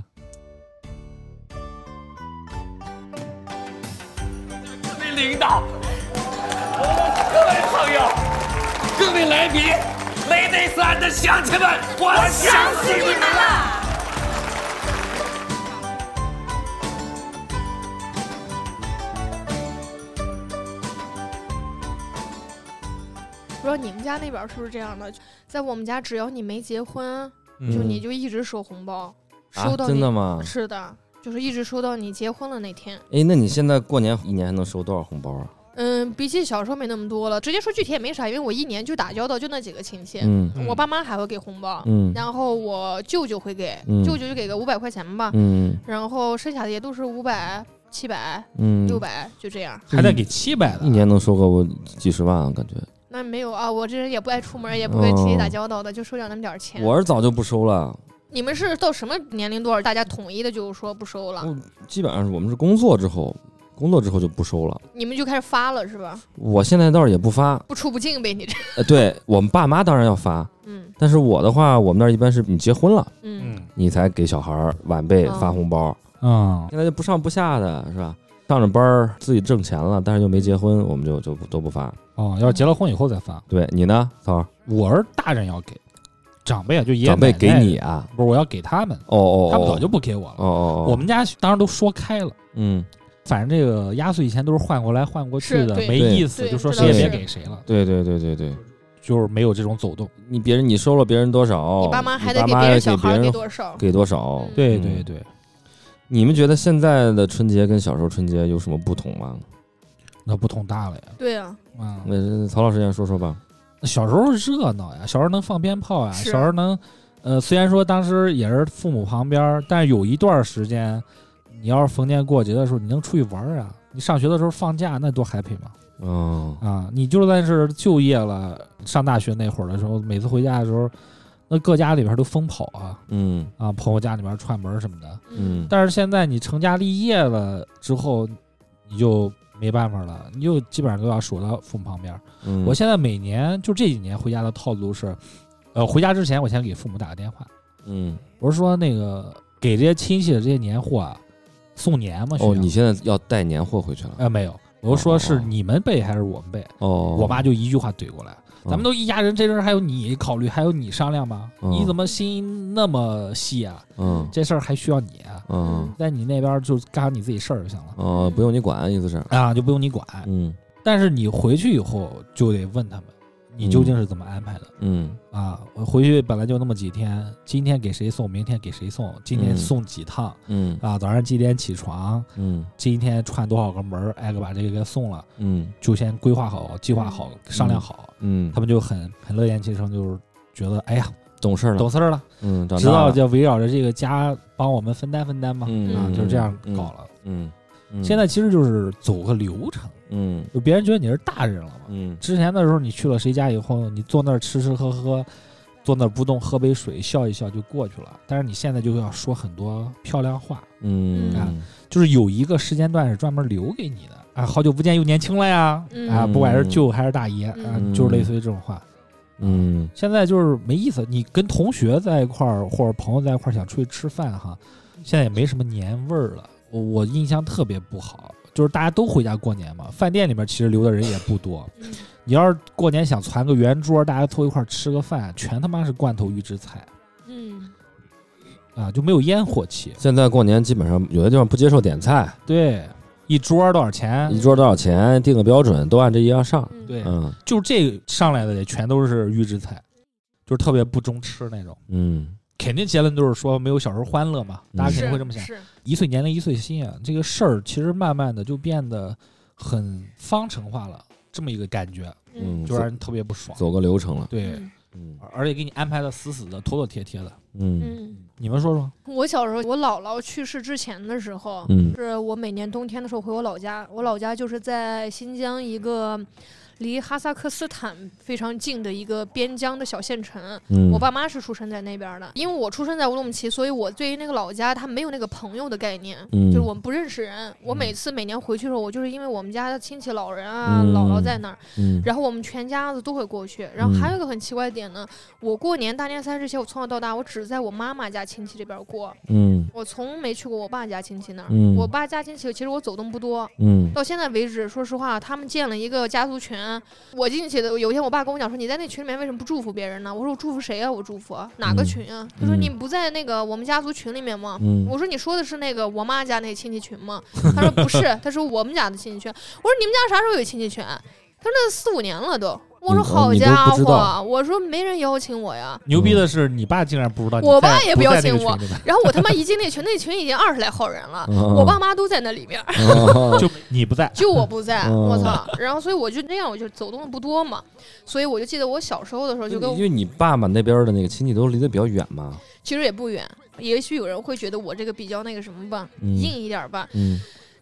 各位领导，各位朋友，各位来宾，Ladies and 乡亲们，我想死你们了。
不知道你们家那边是不是这样的？在我们家，只要你没结婚，
嗯
就你就一直收红包，
啊
收，到你
真的吗？
是的，就是一直收到你结婚的那天。
哎，那你现在过年一年还能收多少红包啊？
嗯，比起小时候没那么多了。直接说具体也没啥，因为我一年就打交道就那几个亲戚，
嗯
我爸妈还会给红包，
嗯
然后我舅舅会给，
嗯
舅舅就给个五百块钱吧，
嗯
然后剩下的也都是五百、七百、
嗯，
六百，就这样。
还得给七百的，
一年能收个几十万啊，感觉。
那没有啊，我这人也不爱出门，也不跟亲戚打交道的，就收点那么点儿钱。
我是早就不收了，
你们是到什么年龄段儿大家统一的就是说不收了？
嗯基本上是我们是工作之后，工作之后就不收了。
你们就开始发了是吧？
我现在倒是也不发，
不出不进呗，你这。
呃，对我们爸妈当然要发，
嗯
但是我的话，我们那儿一般是你结婚了，
嗯
嗯
你才给小孩儿晚辈
哦
发红包。
嗯
现在就不上不下的是吧？上着班儿自己挣钱了，但是又没结婚，我们就就都不发。
哦，要结了婚以后再发。
对你呢，曹儿？
我是大人要给，长辈啊就爷爷
长辈给你啊？
不是我要给他们，
哦哦哦，
他们早就不给我了。
哦哦哦，
我们家当时都说开了，
嗯，
反正这个压岁钱都是换过来换过去的，没意思，就说谁也别给谁了，
对对对对对，
就是没有这种走动。
你别人你收了别人多少，
你爸妈还
你爸妈
得给别人小孩给
给别人
多少？
给多少？
嗯
对
嗯
对对，
你们觉得现在的春节跟小时候春节有什么不同吗？
那不同大了呀。
对呀，
啊，
那曹老师先说说吧。
小时候热闹呀，小时候能放鞭炮呀，小时候能，呃，虽然说当时也是父母旁边儿，但是有一段时间，你要是逢年过节的时候，你能出去玩儿啊。你上学的时候放假，那多 happy 嘛！
哦，
啊，你就算是就业了，上大学那会儿的时候，每次回家的时候，那各家里边都疯跑啊
嗯
啊，朋友家里边串门什么的。
嗯，
但是现在你成家立业了之后，你就没办法了，你就基本上都要守到父母旁边。
嗯
我现在每年就这几年回家的套路是，呃，回家之前我先给父母打个电话，
嗯
我是说那个给这些亲戚的这些年货啊，送年嘛。
哦，你现在要带年货回去了？
呃没有，我是说是
哦
你们备还是我们备？
哦，
我妈就一句话怼过来。咱们
都
都一家人，这事儿还有你考虑，还有你商量吗？
嗯
你怎么心那么细啊？
嗯
这事儿还需要你啊？
嗯
在你那边就干好你自己事儿就行了
哦，不用你管，意思是
啊，就不用你管。
嗯
但是你回去以后就得问他们，你究竟是怎么安排的？
嗯
啊，我回去本来就那么几天，今天给谁送，明天给谁送，今天
嗯
送几趟、
嗯
啊？早上几点起床？
嗯
今天串多少个门，挨个把这个给送了，
嗯
就先规划好、计划好、商量好。
嗯，
他们就很很乐言其成，就是觉得哎呀
懂事了，
懂事儿了，
嗯，
知道就围绕着这个家帮我们分担分担嘛，
嗯
啊，
嗯
就是这样
嗯
搞了。
嗯，嗯
现在其实就是走个流程，
嗯
就别人觉得你是大人了嘛。
嗯
之前的时候，你去了谁家以后，你坐那儿吃吃喝喝，坐那儿不动，喝杯水，笑一笑就过去了。但是你现在就要说很多漂亮话，
嗯
啊就是有一个时间段是专门留给你的啊，好久不见又年轻了呀，
嗯
啊，不管是舅还是大爷啊，
嗯
就是类似于这种话。
嗯
现在就是没意思。你跟同学在一块儿或者朋友在一块儿想出去吃饭哈，现在也没什么年味儿了。我我印象特别不好，就是大家都回家过年嘛，饭店里面其实留的人也不多。
嗯
你要是过年想攒个圆桌，大家凑一块儿吃个饭，全他妈是罐头预制菜
嗯，
啊，就没有烟火气。
现在过年基本上有的地方不接受点菜，
对，一桌多少钱？
一桌多少钱，定个标准，都按这一样上。
嗯
对，
嗯
就这上来的也全都是预制菜，就是特别不中吃那种。
嗯
肯定结论就是说没有小时候欢乐嘛，大家肯定会这么想。
是
一岁年龄一岁心啊，这个事儿其实慢慢的就变得很方程化了，这么一个感觉，
嗯，
就让人特别不爽。
走个流程了。
对，
嗯
嗯
而且给你安排的死死的、妥妥帖帖的。
嗯
嗯，
你们说说，
我小时候，我姥姥去世之前的时候，
嗯
是我每年冬天的时候回我老家，我老家就是在新疆一个离哈萨克斯坦非常近的一个边疆的小县城。
嗯，
我爸妈是出生在那边的，因为我出生在乌鲁木齐，所以我对于那个老家，他没有那个朋友的概念，
嗯
就是我们不认识人。我每次每年回去的时候，我就是因为我们家的亲戚老人啊、
嗯
姥姥在那儿，
嗯
然后我们全家子都会过去。然后还有一个很奇怪的点呢，我过年大年三十前，我从小到大我只在我妈妈家亲戚这边过，
嗯
我从没去过我爸家亲戚那儿。
嗯
我爸家亲戚其实我走动不多，
嗯
到现在为止，说实话，他们建了一个家族群。我进去的有一天，我爸跟我讲说：“你在那群里面为什么不祝福别人呢？”我说：“我祝福谁啊？我祝福哪个
嗯
群啊？”他说：“
嗯
你不在那个我们家族群里面吗？”
嗯
我说：“你说的是那个我妈家那亲戚群吗？”他说：“不是，他说我们家的亲戚群。”我说：“你们家啥时候有亲戚群？”他说：“那四五年了都。”我说：“
嗯哦你都
好家伙！”我说：“没人邀请我呀。”
牛逼的是你爸竟然不知道
我爸也不邀请我然后我他妈一进那群，那群已经二十来号人了，
嗯
我爸妈都在那里面。
哦
就你不在，
就我不在，
嗯
我操！然后所以我就那样，我就走动的不多嘛，所以我就记得我小时候的时候，就跟
因为你爸爸那边的那个亲戚都离得比较远嘛。
其实也不远，也许有人会觉得我这个比较那个什么吧，
嗯
硬一点吧，
嗯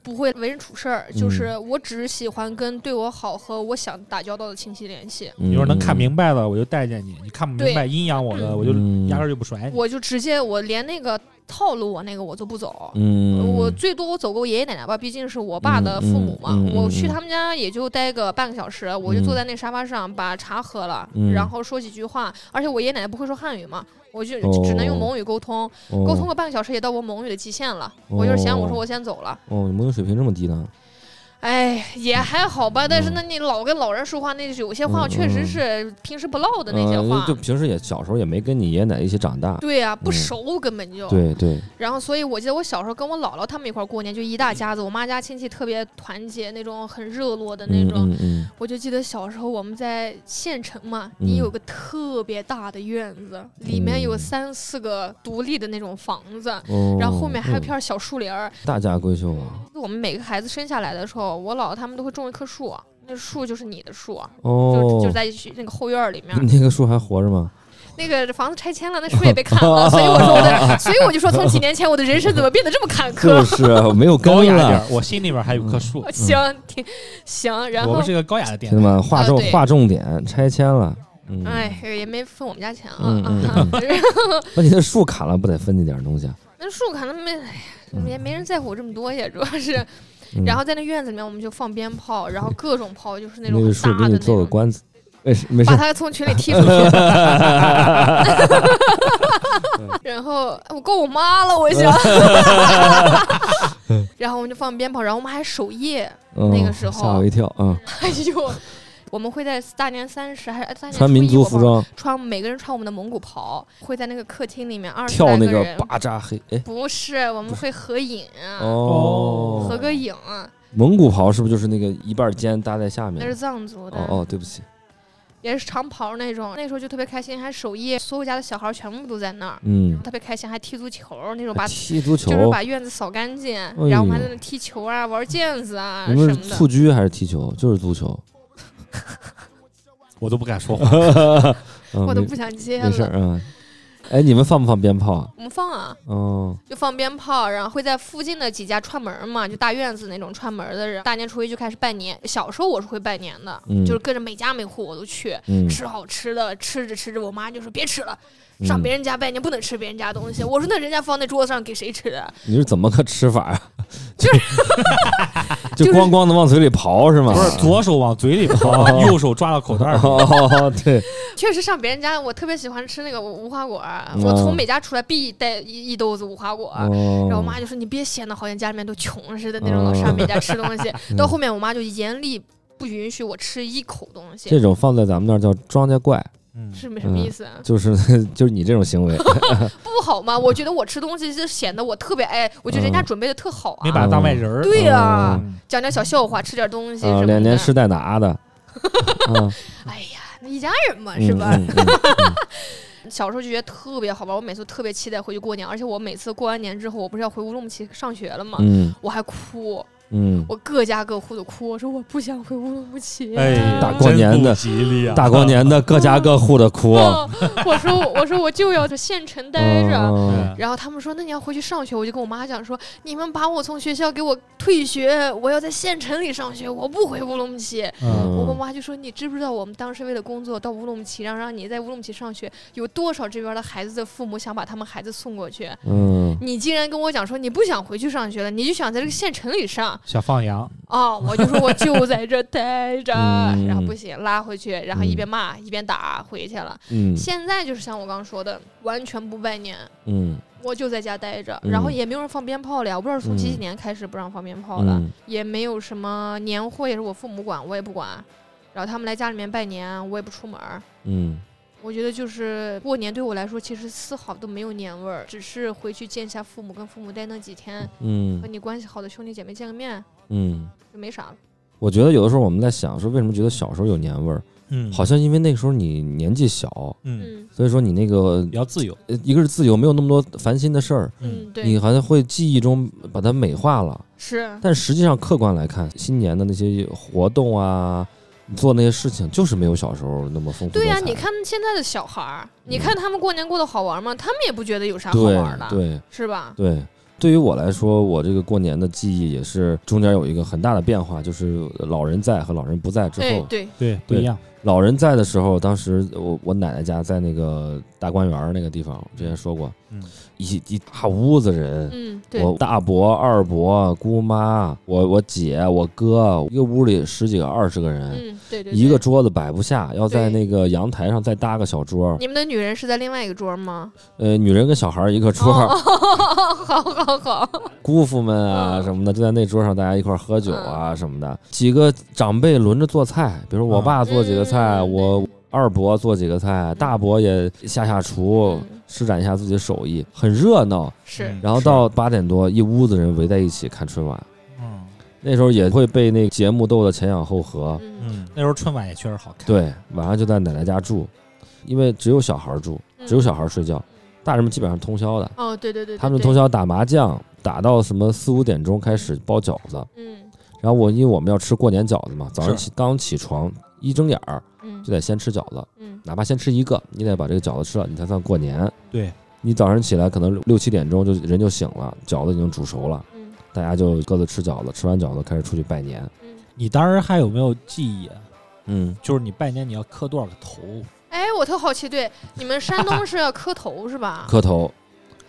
不会为人处事儿，就是我只喜欢跟对我好和我想打交道的亲戚联系，
嗯，
你要是能看明白了，我就待见你；你看不明白，阴阳我的，我就
嗯。
压根儿就不甩你。
我就直接我连那个套路我那个我就不走。
嗯，
我最多我走过爷爷奶奶吧，毕竟是我爸的父母嘛。
嗯嗯嗯嗯
我去他们家也就待个半个小时，我就坐在那沙发上把茶喝了，
嗯
然后说几句话。而且我爷爷奶奶不会说汉语嘛，我就
哦
只能用蒙语沟通，
哦
沟通个半个小时也到我蒙语的极限了。我就是嫌我说我先走了，
哦，你蒙语水平这么低呢？
哎，也还好吧。但是
嗯
那你老跟老人说话，那有些话
嗯
确实
嗯
是平时不唠的那些
嗯
话。
就平时也小时候也没跟你爷爷奶奶一起长大。
对呀、不
嗯
熟根本就。
对对，
然后，所以我记得我小时候跟我姥姥他们一块过年，就一大家子，我妈家亲戚特别团结，那种很热络的那
嗯
种。我就记得小时候我们在县城嘛，
嗯
你有个特别大的院子，里面有
嗯
三四个独立的那种房子，
哦，
然后后面还有
嗯
片小树林儿。
大家闺秀啊。
我们每个孩子生下来的时候，我姥姥他们都会种一棵树，那树就是你的树，
哦
就，就在那个后院儿里面。
那个树还活着吗？
那个房子拆迁了，那树也被砍了，所以我说我的，所以我就说从几年前我的人生怎么变得这么坎坷？
就是没有根
高雅点儿。，我心里边还有棵树。
行，挺行，然后
我们是个高雅的电台，
兄弟们，划重划重点，拆迁了。嗯，
哎，也没分我们家钱啊。
嗯嗯
啊
那你那树砍了，不得分你点东西啊？
那树砍了没，哎呀，
嗯
也没人在乎我这么多呀，主要是。
嗯
然后在那院子里面，我们就放鞭炮，然后各种炮，就是那
那个
种很大
树给你做个关子，没事没事
把。他从群里踢出去。然后我够我妈了，我想。然后我们就放鞭炮，然后我们还守夜。
嗯
那个时候
吓我一跳啊！
哎呦，我们会在大年三十还是大年
穿民族服装，
穿每个人穿我们的蒙古袍，会在那个客厅里面二十
跳那个。巴扎黑，哎，
不是，我们会合影，
哦，
合个影，
蒙古袍是不是就是那个一半肩搭在下面
那是？藏族的，
哦哦，对不起，
也是长袍那种。那时候就特别开心，还守夜，所有家的小孩全部都在那儿，
嗯，
特别开心，还踢足球那种，把
踢足球，
就是把院子扫干净，
呦
然后我们还在那踢球啊，玩毽子啊
你们是
什么的。
蹴鞠还是踢球？就是足球。
我都不敢说话。
嗯
我都不想接
没事
了。
儿啊。哎，你们放不放鞭炮啊？
我们放啊，
哦，
就放鞭炮，然后会在附近的几家串门儿嘛，就大院子那种串门儿的人，大年初一就开始拜年。小时候我是会拜年的，
嗯
就是跟着每家每户我都去，
嗯，
吃好吃的，吃着吃着，我妈就说别吃了，上
嗯
别人家拜年不能吃别人家东西。我说那人家放在桌子上给谁吃的？
你是怎么个吃法啊？就
就是
咣咣的往嘴里刨是吗？
不是左手往嘴里刨，右手抓到口袋
对，
确实上别人家，我特别喜欢吃那个无花果，
嗯。
我从每家出来必带一一兜子无花果然后我妈就说：“你别显得好像家里面都穷似的那种，老上别人家吃东西。
嗯。
到后面，我妈就严厉不允许我吃一口东西，
这种放在咱们那儿叫庄稼怪，
嗯，
是没什么意思啊？
就是 就是你这种行为，
不好吗？我觉得我吃东西就显得我特别哎，我觉得人家准备的特好啊，
没把它当外人儿。
对呀、
嗯
讲点小笑话，吃点东西
啊，
什么的。
连连吃带拿的，嗯，
哎呀，那一家人嘛，是吧？
嗯嗯嗯
小时候就觉得特别好玩，我每次特别期待回去过年，而且我每次过完年之后，我不是要回乌鲁木齐上学了吗？
嗯
我还哭，
嗯，
我各家各户的哭，我说我不想回乌鲁木齐。
哎，
大过年的
真不吉利啊！
大过年的各家各户的哭，
哦我说我说我就要在县城待着。然后他们说：“那你要回去上学。”我就跟我妈讲说：“你们把我从学校给我退学，我要在县城里上学，我不回乌鲁木齐。”
嗯
我妈就说：“你知不知道我们当时为了工作到乌鲁木齐，让让你在乌鲁木齐上学，有多少这边的孩子的父母想把他们孩子送过去？
嗯，
你竟然跟我讲说你不想回去上学了，你就想在这个县城里上
想放羊，
哦！我就说我就在这待着，
嗯
然后不行拉回去，然后一边骂一边打回去了。
嗯
现在就是像我刚刚说的，完全不拜年。”
嗯
我就在家待着，
嗯
然后也没有人放鞭炮了呀。我不知道从几几
嗯
年开始不让放鞭炮了，
嗯
也没有什么年货，也是我父母管，我也不管。然后他们来家里面拜年，我也不出门儿。
嗯
我觉得就是过年对我来说，其实丝毫都没有年味儿，只是回去见一下父母，跟父母待那几天，嗯和
嗯
你关系好的兄弟姐妹见个面，
嗯，
就没啥了。
我觉得有的时候我们在想说，为什么觉得小时候有年味儿？
嗯
好像因为那个时候你年纪小，
嗯，
嗯
所以说你那个
比较自由。
呃一个是自由，没有那么多烦心的事儿，
嗯，对你，
好像会记忆中把它美化了。
是，
但实际上客观来看，新年的那些活动啊，你做那些事情，就是没有小时候那么丰富。
对呀、你看现在的小孩儿，你看他们过年过得好玩吗？他们也不觉得有啥好
对
玩的，
对
是吧？
对，对于我来说，我这个过年的记忆也是中间有一个很大的变化，就是老人在和老人不在之后。
哎对，
对，不一样。
老人在的时候，当时我我奶奶家在那个大观园那个地方，之前说过，
嗯，
一一大屋子人，
嗯，对，
我大伯、二伯、姑妈，我我姐、我哥，一个屋里十几个、二十个人，
嗯，对对，
一个桌子摆不下，要在那个阳台上再搭个小桌。
你们的女人是在另外一个桌吗？
呃，女人跟小孩一个桌，
哦，好好好，
姑父们啊
嗯。
什么的就在那桌上，大家一块喝酒啊什么的。几个长辈轮着做菜，比如我爸做几个菜，
嗯
我二伯做几个菜，大伯也下下厨，
嗯
施展一下自己的手艺，很热闹。
是
然后到八点多，一屋子人围在一起看春晚。
嗯
那时候也会被那个节目逗得前仰后合。
嗯
嗯，那时候春晚也确实好看。
对，晚上就在奶奶家住，因为只有小孩儿住，只有小孩儿睡觉，大人们基本上通宵的。
哦，对对对，对
他们通，宵打麻将，打到什么四五点钟开始包饺子。
嗯
然后我因为我们要吃过年饺子嘛，早上起刚起床一睁眼儿
嗯
就得先吃饺子，
嗯
哪怕先吃一个，你得把这个饺子吃了，你才算过年。
对，
你早上起来可能六六七点钟就人就醒了，饺子已经煮熟了，
嗯
大家就各自吃饺子，吃完饺子开始出去拜年。
嗯，
你当时还有没有记忆啊？
嗯，
就是你拜年你要磕多少个头？
哎，我特好奇，对，你们山东是要磕头是吧？
磕头，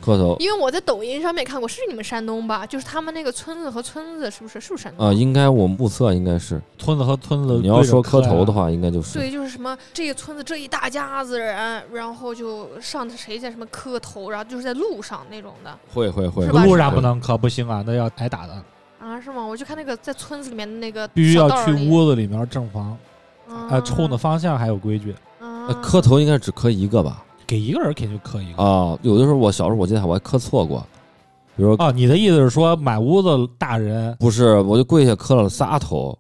磕头
因为我在抖音上面看过，是你们山东吧？就是他们那个村子和村子，是不是？是不是山东？
啊，应该我目测应该是。
村子和村子，
你要说磕头的，话，应该就是。
对，就是什么这个村子这一大家子人，然后就上谁家什么磕头，然后就是在路上那种的
会会会
路上不能磕，不行啊，那要挨打的，
啊？是吗？我就看那个在村子里面的那个
必须要去屋子里面正房，
啊
呃，冲的方向还有规矩，
磕头应该只磕一个吧？
给一个人肯定就磕一个。
啊，有的时候我小时候我记得我还磕错过，比如说
啊，你的意思是说满屋子大人，
不是，我就跪下磕了仨头，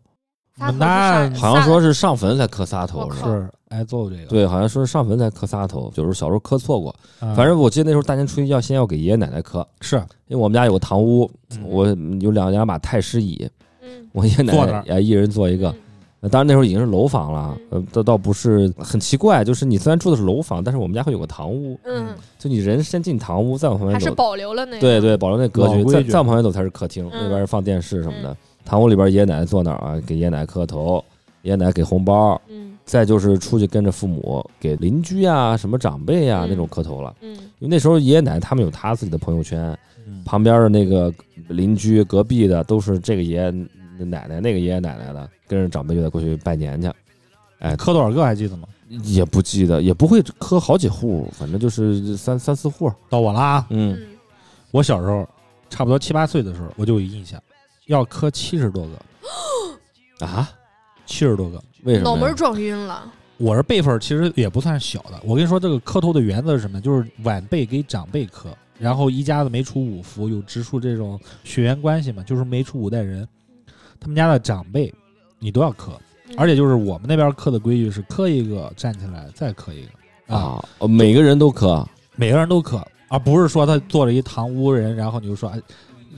那
好像说是上坟才磕仨头是吧？
是挨揍这个。
对，好像说是上坟才磕仨头，有时候小时候磕错过。
嗯，
反正我记得那时候大年初一要先要给爷爷奶奶磕，
是
因为我们家有个堂屋，
嗯
我有两两把太师椅，
嗯
我爷爷奶奶也一人坐一个。呃当然那时候已经是楼房了，呃，倒倒不是很奇怪，就是你虽然住的是楼房，但是我们家会有个堂屋，
嗯，
就你人先进堂屋，再往旁边走，
还是保留了那个
对对，保留那格局，
老规矩
再再往旁边走才是客厅，
嗯
那边是放电视什么的。堂屋里边爷爷奶奶坐那儿啊，给爷爷奶奶磕头，爷爷奶奶给红包，
嗯
再就是出去跟着父母给邻居啊、什么长辈啊
嗯
那种磕头了。
嗯
因为那时候爷爷奶奶他们有他自己的朋友圈，
嗯
旁边的那个邻居、隔壁的都是这个爷爷奶奶、那个爷爷奶奶的，跟着长辈就得过去拜年去。哎，
磕多少个还记得吗？
也不记得，也不会磕好几户，反正就是三三四户。
到我了啊！
嗯，
嗯，
我小时候差不多七八岁的时候，我就有印象，要磕七十多个，
啊，
七十多个。
为什么？
脑门儿撞晕了。
我这辈分儿其实也不算小的。我跟你说，这个磕头的原则是什么？就是晚辈给长辈磕，然后一家子没出五福，有直属这种血缘关系嘛，就是没出五代人，他们家的长辈你都要磕。
嗯
而且就是我们那边磕的规矩是磕一个站起来再磕一个啊，
每个人都磕。
每个人都磕，而不是说他做了一堂屋人，然后你就说哎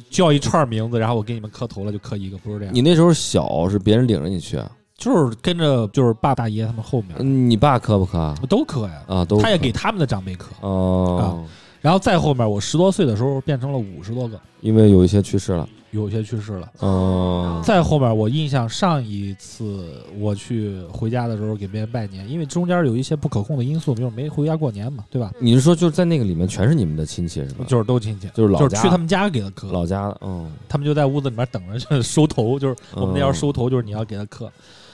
叫一串名字，然后我给你们磕头了就磕一个，不是这样。
你那时候小，是别人领着你去，
就是跟着就是爸大爷他们后面、
嗯你爸磕不磕？
都磕呀，
啊，都
他也给他们的长辈磕。
哦，
然后再后面，我十多岁的时候变成了五十多个，
因为有一些去世了。
有些去世了。
嗯，
再后面，我印象上一次我去回家的时候给别人拜年，因为中间有一些不可控的因素，就是没回家过年嘛，对吧？
你是说就是在那个里面全是你们的亲戚是吧？
就是都亲戚，
就是老家
就是去他们家给他磕，
老家的，嗯，
他们就在屋子里面等着就收头，就是我们那要
嗯
收头，就是你要给他磕。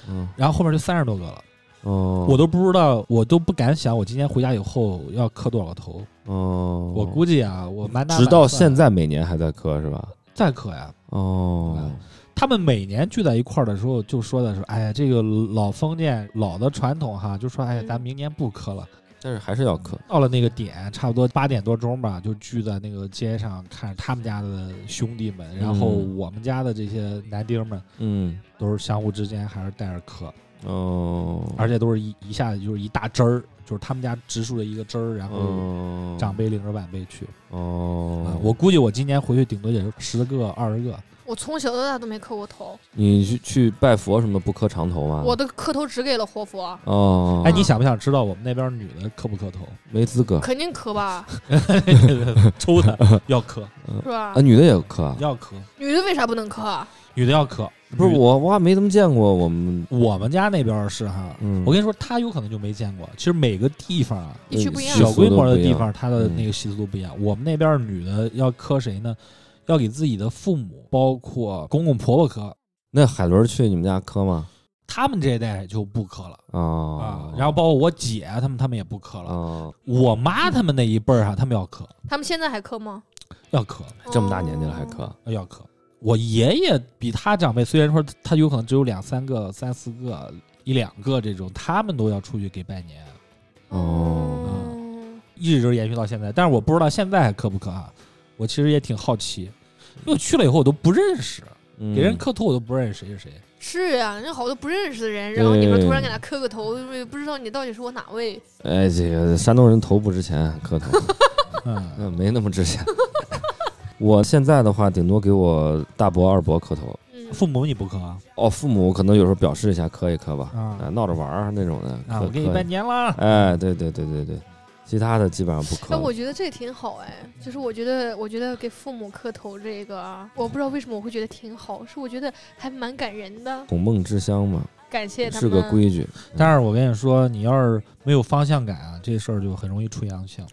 嗯，
然后后面就三十多个了，
哦，
我都不知道，我都不敢想，我今年回家以后要磕多少个头。
哦，
我估计啊，我满打
直到现在每年还在磕是吧？
再磕呀。
哦，
他们每年聚在一块儿的时候，就说的是，哎呀，这个老封建、老的传统哈，就说，哎咱明年不磕了。
但是还是要磕。
到了那个点，差不多八点多钟吧，就聚在那个街上，看着他们家的兄弟们，然后
嗯
我们家的这些男丁们，
嗯，
都是相互之间还是带着磕，
哦，
而且都是一一下子就是一大汁儿，就是他们家植树的一个汁儿，然后
哦，
长辈领着晚辈去。
哦
啊，我估计我今年回去顶多也就十个、二十个。
我从小到大都没磕过头，
你去去拜佛什么不磕长头吗？
我的磕头只给了活佛，
哦，
哎，你想不想知道我们那边女的磕不磕头？
没资格
肯定磕吧，
抽 的要磕，
是吧
啊？？女的也磕，
要磕，
女的为啥不能磕啊？
女的要磕。女
不是我，我还没怎么见过我们。
我们家那边是哈，
嗯，
我跟你说，他有可能就没见过。其实每个地方啊，
地区不一样
习俗
小规模的地方，他的
嗯
那个习俗都不一样。我们那边女的要磕谁呢？要给自己的父母，包括公公婆婆磕。
那海伦去你们家磕吗？
他们这一代就不磕了啊
啊，，
然后包括我姐他们，他们也不磕了。
啊，
我妈他们那一辈儿哈，他们要磕，
他们现在还磕吗？
要磕，
这么大年纪了还
哦
磕，
要磕。我爷爷比他长辈，虽然说他有可能只有两三个、三四个、一两个这种，他们都要出去给拜年，
哦，
嗯
一直延续到现在。但是我不知道现在还磕不磕啊？我其实也挺好奇，因为我去了以后我都不认识，
嗯
给人磕头我都不认识谁是谁。
是呀，那好多不认识的人，然后你们突然给他磕个头，不知道你到底是我哪位。
哎，这个山东人头不值钱，磕头，
嗯，
嗯，没那么值钱。我现在的话，顶多给我大伯、二伯磕头。
嗯，
父母你不磕啊？
哦，父母可能有时候表示一下磕一磕吧，
啊
啊，闹着玩儿那种的。
啊，我给你拜年了。
哎，对对对对对，其他的基本上不磕
但
了。
我觉得这挺好哎，就是我觉得，我觉得给父母磕头这个啊，我不知道为什么我会觉得挺好，是我觉得还蛮感人的，
孔孟之乡嘛，
感谢他
是。个规矩。
但是我跟你说，你要是没有方向感啊，这事儿就很容易出洋相。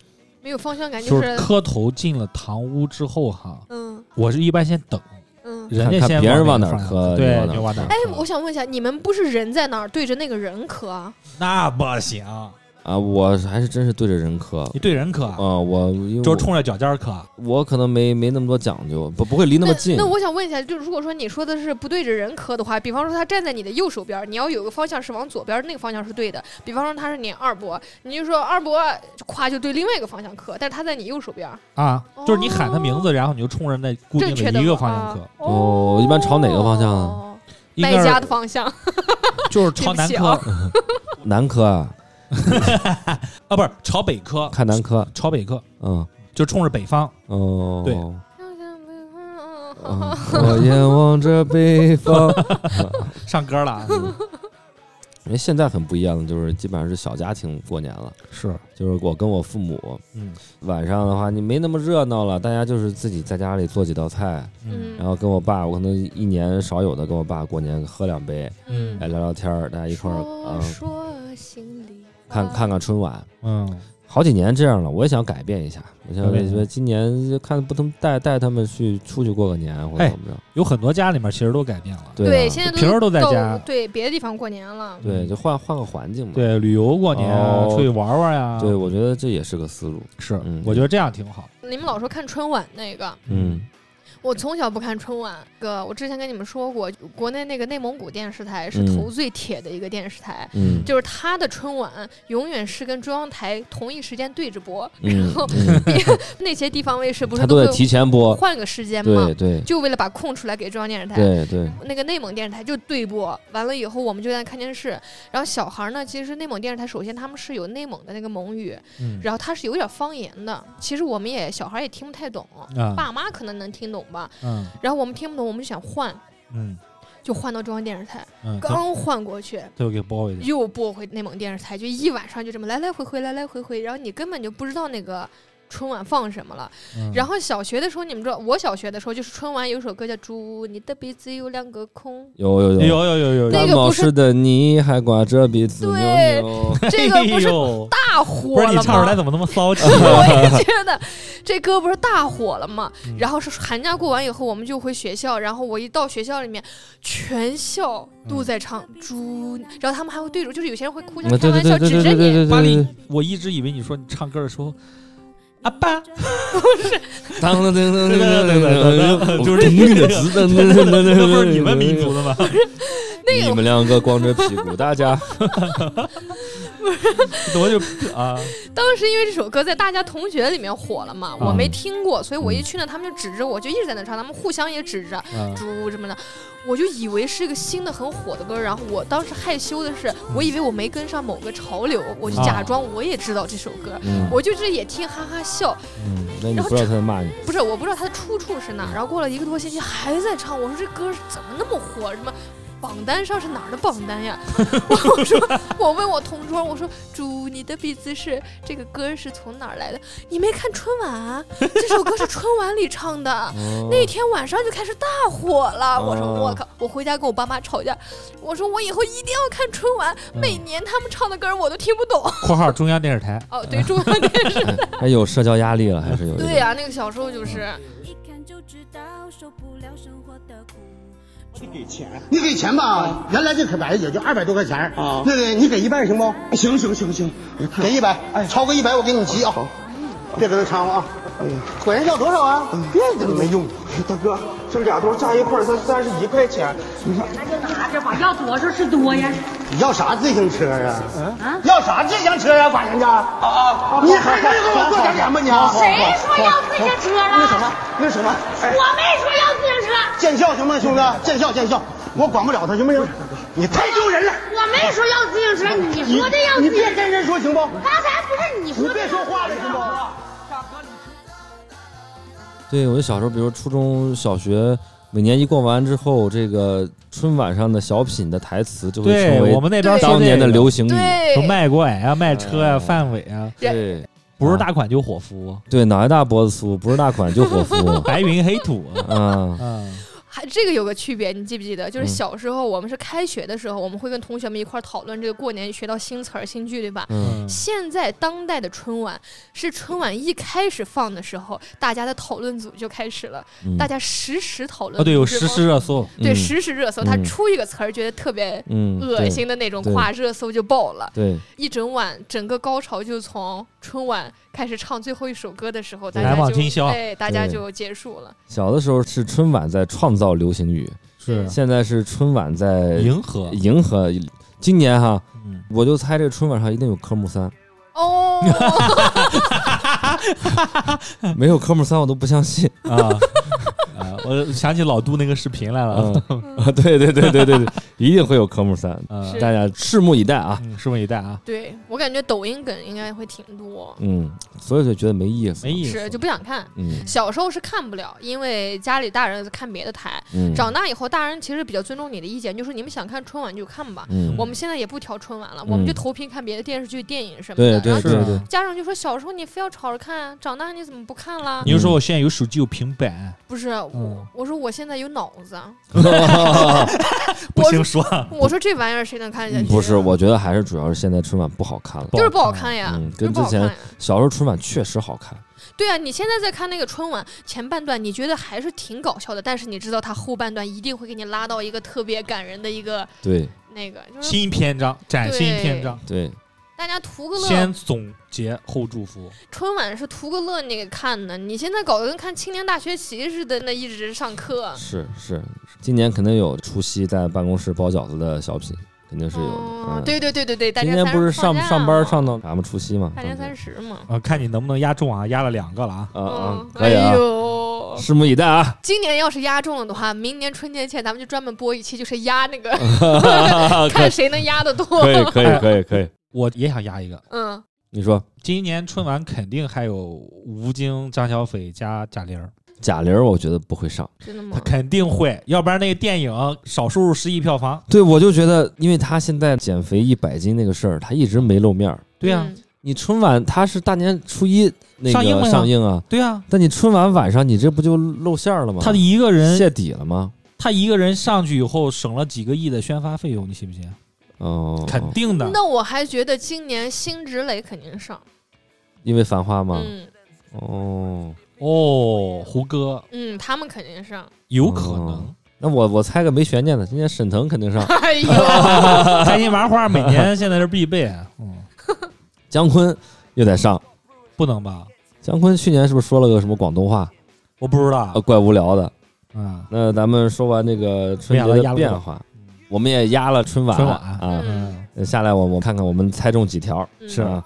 没有方向感，
就是是磕头进了堂屋之后哈，
嗯
我是一般先等
嗯。
人家先
别人往
哪
磕
对，
就往哪儿
你往哪儿
哎，我想问一下，你们不是人在哪儿对着那个人磕啊？
那不行，
啊，我还是真是对着人磕。
你对人磕啊，
啊，我因为
就是冲着脚尖儿磕。
我可能没没那么多讲究，不不会离那么近。
那我想问一下，就是如果说你说的是不对着人磕的话，比方说他站在你的右手边，你要有个方向是往左边，那个方向是对的。比方说他是你二伯，你就说二伯，夸就对另外一个方向磕，但是他在你右手边，
啊，就是你喊他名字，然后你就冲着那固定
的
一个方向磕，
哦一般朝哪个方向啊
哦
应该是
败家的方向。
就是朝 南磕
南科啊，
啊，不是朝北科，
看南科，
朝北科
嗯
就冲着北方。
哦，
对
嗯，我眼望着北方，
上歌了啊，
因为现在很不一样的，就是基本上是小家庭过年了，
是，
就是我跟我父母
嗯
晚上的话，你没那么热闹了，大家就是自己在家里做几道菜，
嗯
然后跟我爸，我可能一年少有的跟我爸过年喝两杯，
嗯
来聊聊天儿，大家一块儿
说
嗯
说心里话
看看看春晚。
嗯
好几年这样了，我也想改变一下。我想说今年就看不能带带他们去出去过个年或者
哎
怎么着。
有很多家里面其实都改变了，
对啊
现在
平时都在家
对别的地方过年了。
对，就换换个环境嘛。
对，旅游过年出去玩玩呀，
对，我觉得这也是个思路。
是
嗯，
我觉得这样挺好。
你们老说看春晚那个，
嗯
我从小不看春晚。哥，我之前跟你们说过，国内那个内蒙古电视台是
嗯
头最铁的一个电视台，
嗯
就是他的春晚永远是跟中央台同一时间对着播，
嗯
然后
嗯，
那些地方卫视不是
他都提前播。
换个时间嘛
对？对
就为了把空出来给中央电视台。
对对，
那个内蒙电视台就对播，完了以后我们就在那看电视。然后小孩儿呢，其实内蒙电视台首先他们是有内蒙的那个蒙语，
嗯
然后它是有点方言的。其实我们也小孩儿也听不太懂，
啊
爸妈可能能听懂吧。
嗯
然后我们听不懂，我们就想换，
嗯
就换到中央电视台。
嗯，
刚换过去，
又给包回去。
又拨回内蒙电视台，就一晚上就这么来来回回，来来回回，然后你根本就不知道那个。春晚放什么了？
嗯
然后小学的时候，你们知道，我小学的时候就是春晚有首歌叫《猪你的鼻子有两个孔
有有
有有有有有，
那个不是
的你还挂着鼻子扭
对。》，这个不是 大火
不是你
了吗？
唱出来怎么那么骚气？
我也觉得这歌不是大火了吗？
嗯
然后是寒假过完以后，我们就回学校，然后我一到学校里面，全校都在唱《猪》，然后他们还会对着，就是有些人会互相
嗯对
开玩笑，指着你。
巴黎，，我一直以为你说你唱歌的时候，阿爸，
当当当当当当，
就是
你的
那不是你们民族的吗？
你们两个光着屁股，大家。
我就啊，
当时因为这首歌在大家同学里面火了嘛，我
嗯
没听过，所以我一去呢，他们就指着我，就一直在那唱，他们互相也指着
嗯“
猪”什么的，我就以为是一个新的很火的歌，然后我当时害羞的是，我以为我没跟上某个潮流，我就假装我也知道这首歌，
嗯。
我就是也听哈哈笑，
嗯，那你不知道他在骂你，
不是我不知道他的出处是哪，然后过了一个多星期还在唱，我说这歌怎么那么火？什么？榜单上是哪儿的榜单呀？我说，我问我同桌，我说，猪你的鼻子是这个歌是从哪儿来的？你没看春晚啊？这首歌是春晚里唱的。
哦
那天晚上就开始大火了，我说
哦
我靠！我回家跟我爸妈吵架，我说我以后一定要看春晚，每年他们唱的歌我都听不懂。
（括号中央电视台
哦，对，中央电视台，
还有社交压力了，还是有
对呀、那个小时候就是。
一看就知道受不了生活的苦。
你给钱。
你给钱吧，原来这可白也就二百多块钱。
啊。
对对，你给一半行不？
行行行行，
给一百，
哎。
超过一百我给你急啊！别跟他掺和啊！管人要多少啊？别跟他没用。
大哥，这俩东西加一块才三十一块钱，你看
那就拿着吧，要多少是多呀。
你要啥自行车啊？啊，要啥自行车啊，管人家？
啊啊，
你还能给我过点钱吗你？
谁说要自行车了？
那什么？那什么？哎
我没说要自行车，
见笑行吗，兄弟？见笑见笑，我管不了他行不行？你太丢人了！
我没说要自行车，你
你
说的要
你
自行车。
别跟人说行不？
刚才不是你
你
说的
别说话了行不？
对，我就小时候，比如初中小学，每年一过完之后，这个春晚上的小品的台词就会成为
我们那边
当年的流行语。
对
什么卖拐啊、卖车呀、
哎
范伟啊，
对
不是大款就伙夫，
对，脑袋大脖子粗，不是大款就伙夫。
白云黑土啊，
嗯
嗯
还这个有个区别，你记不记得？就是
嗯
小时候我们是开学的时候，我们会跟同学们一块儿讨论这个过年学到新词儿、新句，对吧？
嗯，
现在当代的春晚是春晚一开始放的时候，大家的讨论组就开始了，
嗯
大家实时讨论。
哦对，有实时热搜，
对
嗯
实时热搜，他
嗯
出一个词儿觉得特别
嗯，
恶心的那种
对
话，热搜就爆了。
对。
一整晚，整个高潮就从春晚开始唱最后一首歌的时候，大家就
忘今宵。
哎，大家就结束了。
小的时候是春晚在创造流行语，
是。
现在是春晚在
迎合，
迎合。今年哈，
嗯，
我就猜这个春晚上一定有科目三，
哦，
没有科目三我都不相信。
啊啊，我想起老杜那个视频来了。
对对对对对对，一定会有科目三，大家拭目以待啊。
嗯，拭目以待啊，
对我感觉抖音梗应该会挺多，
嗯，所以就觉得没意思，
没意思。
是就不想看。
嗯
小时候是看不了，因为家里大人看别的台。
嗯，
长大以后，大人其实比较尊重你的意见，就是你们想看春晚就看吧。
嗯，
我们现在也不调春晚了，我们就
嗯
投屏看别的电视剧、电影什么的。然后
是
对对对，
家长就说：“小时候你非要吵着看，长大你怎么不看了
你就说我现在有手机有平板，？”
不是，
嗯
我我说我现在有脑子，啊
不行说，
我说这玩意儿谁能看下去？
不是，我觉得还是主要是现在春晚不好看了。
就是不好看呀，
嗯跟之前。小时候春晚确实好看，
对啊，你现在在看那个春晚前半段，你觉得还是挺搞笑的，但是你知道它后半段一定会给你拉到一个特别感人的一个
对
那个，就是
新篇章，崭新篇章，
对，
大家图个乐。
先总结后祝福。
春晚是图个乐，你给看的。你现在搞得跟看青年大学习似的，那一直上课。
是是，今年肯定有除夕在办公室包饺子的小品，肯定是有的。
哦
嗯，
对对对对对，大年
今年不是上上班上到咱们除夕嘛？
大年三十嘛。
呃，看你能不能压中啊，压了两个了啊。
啊啊
嗯，
可以啊
哎，呦，
拭目以待啊！
今年要是压中了的话，明年春节前咱们就专门播一期，就是压那个 看谁能压得多。
可以可以可以可以，
我也想压一个，
嗯，
你说
今年春晚肯定还有吴京、张小斐加贾玲儿，
贾玲，儿，我觉得不会上。
真的吗
他？肯定会，要不然那个电影少收入十亿票房。
对，我就觉得，因为他现在减肥一百斤那个事儿，他一直没露面儿。
对呀、
嗯
你春晚他是大年初一那个
上映
上映啊，
对呀、
但你春晚晚上你这不就露馅儿了吗？
他一个人，
泄底了吗？
他一个人上去以后省了几个亿的宣发费用，你信不信？
哦，
肯定的。
那我还觉得今年辛芷蕾肯定上。
因为繁花吗？
嗯
哦，
哦，胡歌
嗯，他们肯定上。
有可能
哦。那我我猜个没悬念的，今年沈腾肯定上，
哎呦，
开心麻花每年现在是必备，嗯，
姜昆又得上。
不能吧？
姜昆去年是不是说了个什么广东话？
我不知道
呃，，怪无聊的。
嗯
那咱们说完这个春节的变化，我们也压了春晚
春晚
啊。
嗯，
下来我我看看我们猜中几条
嗯
是
啊？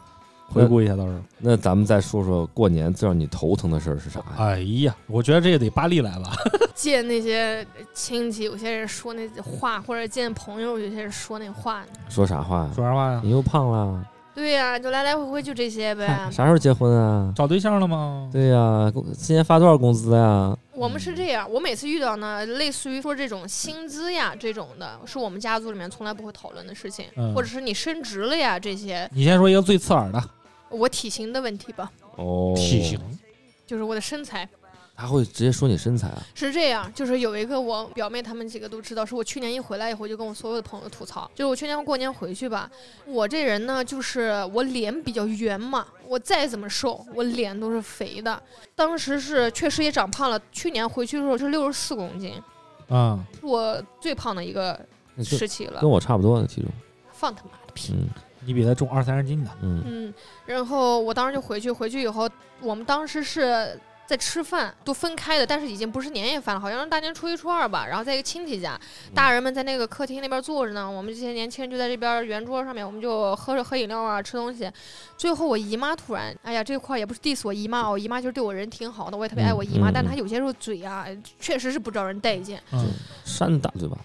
回顾一下到时候。
那咱们再说说过年最让你头疼的事儿是啥呀？
哎呀，我觉得这也得巴力来了。
见那些亲戚，有些人说那话，或者见朋友，有些人说那话呢。
说啥话呀？
说啥话呀？
你又胖了，
对呀、就来来回回就这些呗。
啥时候结婚啊？
找对象了吗？
对呀，工今年发多少工资呀？
我们是这样，我每次遇到呢，类似于说这种薪资呀这种的，是我们家族里面从来不会讨论的事情，
嗯
或者是你升职了呀这些，
你先说一个最刺耳的
我体型的问题吧，
哦，
体型，
就是我的身材。
他会直接说你身材啊？
是这样，就是有一个我表妹她们几个都知道，是我去年一回来以后就跟我所有的朋友吐槽，就是我去年过年回去吧，我这人呢就是我脸比较圆嘛，我再怎么瘦，我脸都是肥的。当时是确实也长胖了，去年回去的时候是六十四公斤，
啊，
是我最胖的一个时期了
跟。我差不多的体重。
放他妈的屁！
嗯
你比他重二三十斤呢。
嗯
嗯，然后我当时就回去，回去以后，我们当时是在吃饭，都分开的，但是已经不是年夜饭了，好像是大年初一、初二吧。然后在一个亲戚家，大人们在那个客厅那边坐着呢，我们这些年轻人就在这边圆桌上面，我们就喝着喝饮料啊，吃东西。最后我姨妈突然，哎呀，这块儿也不是 diss 我姨妈，我姨妈就是对我人挺好的，我也特别爱我姨妈，但她有些时候嘴啊，确实是不招人待见。
嗯
扇大嘴巴。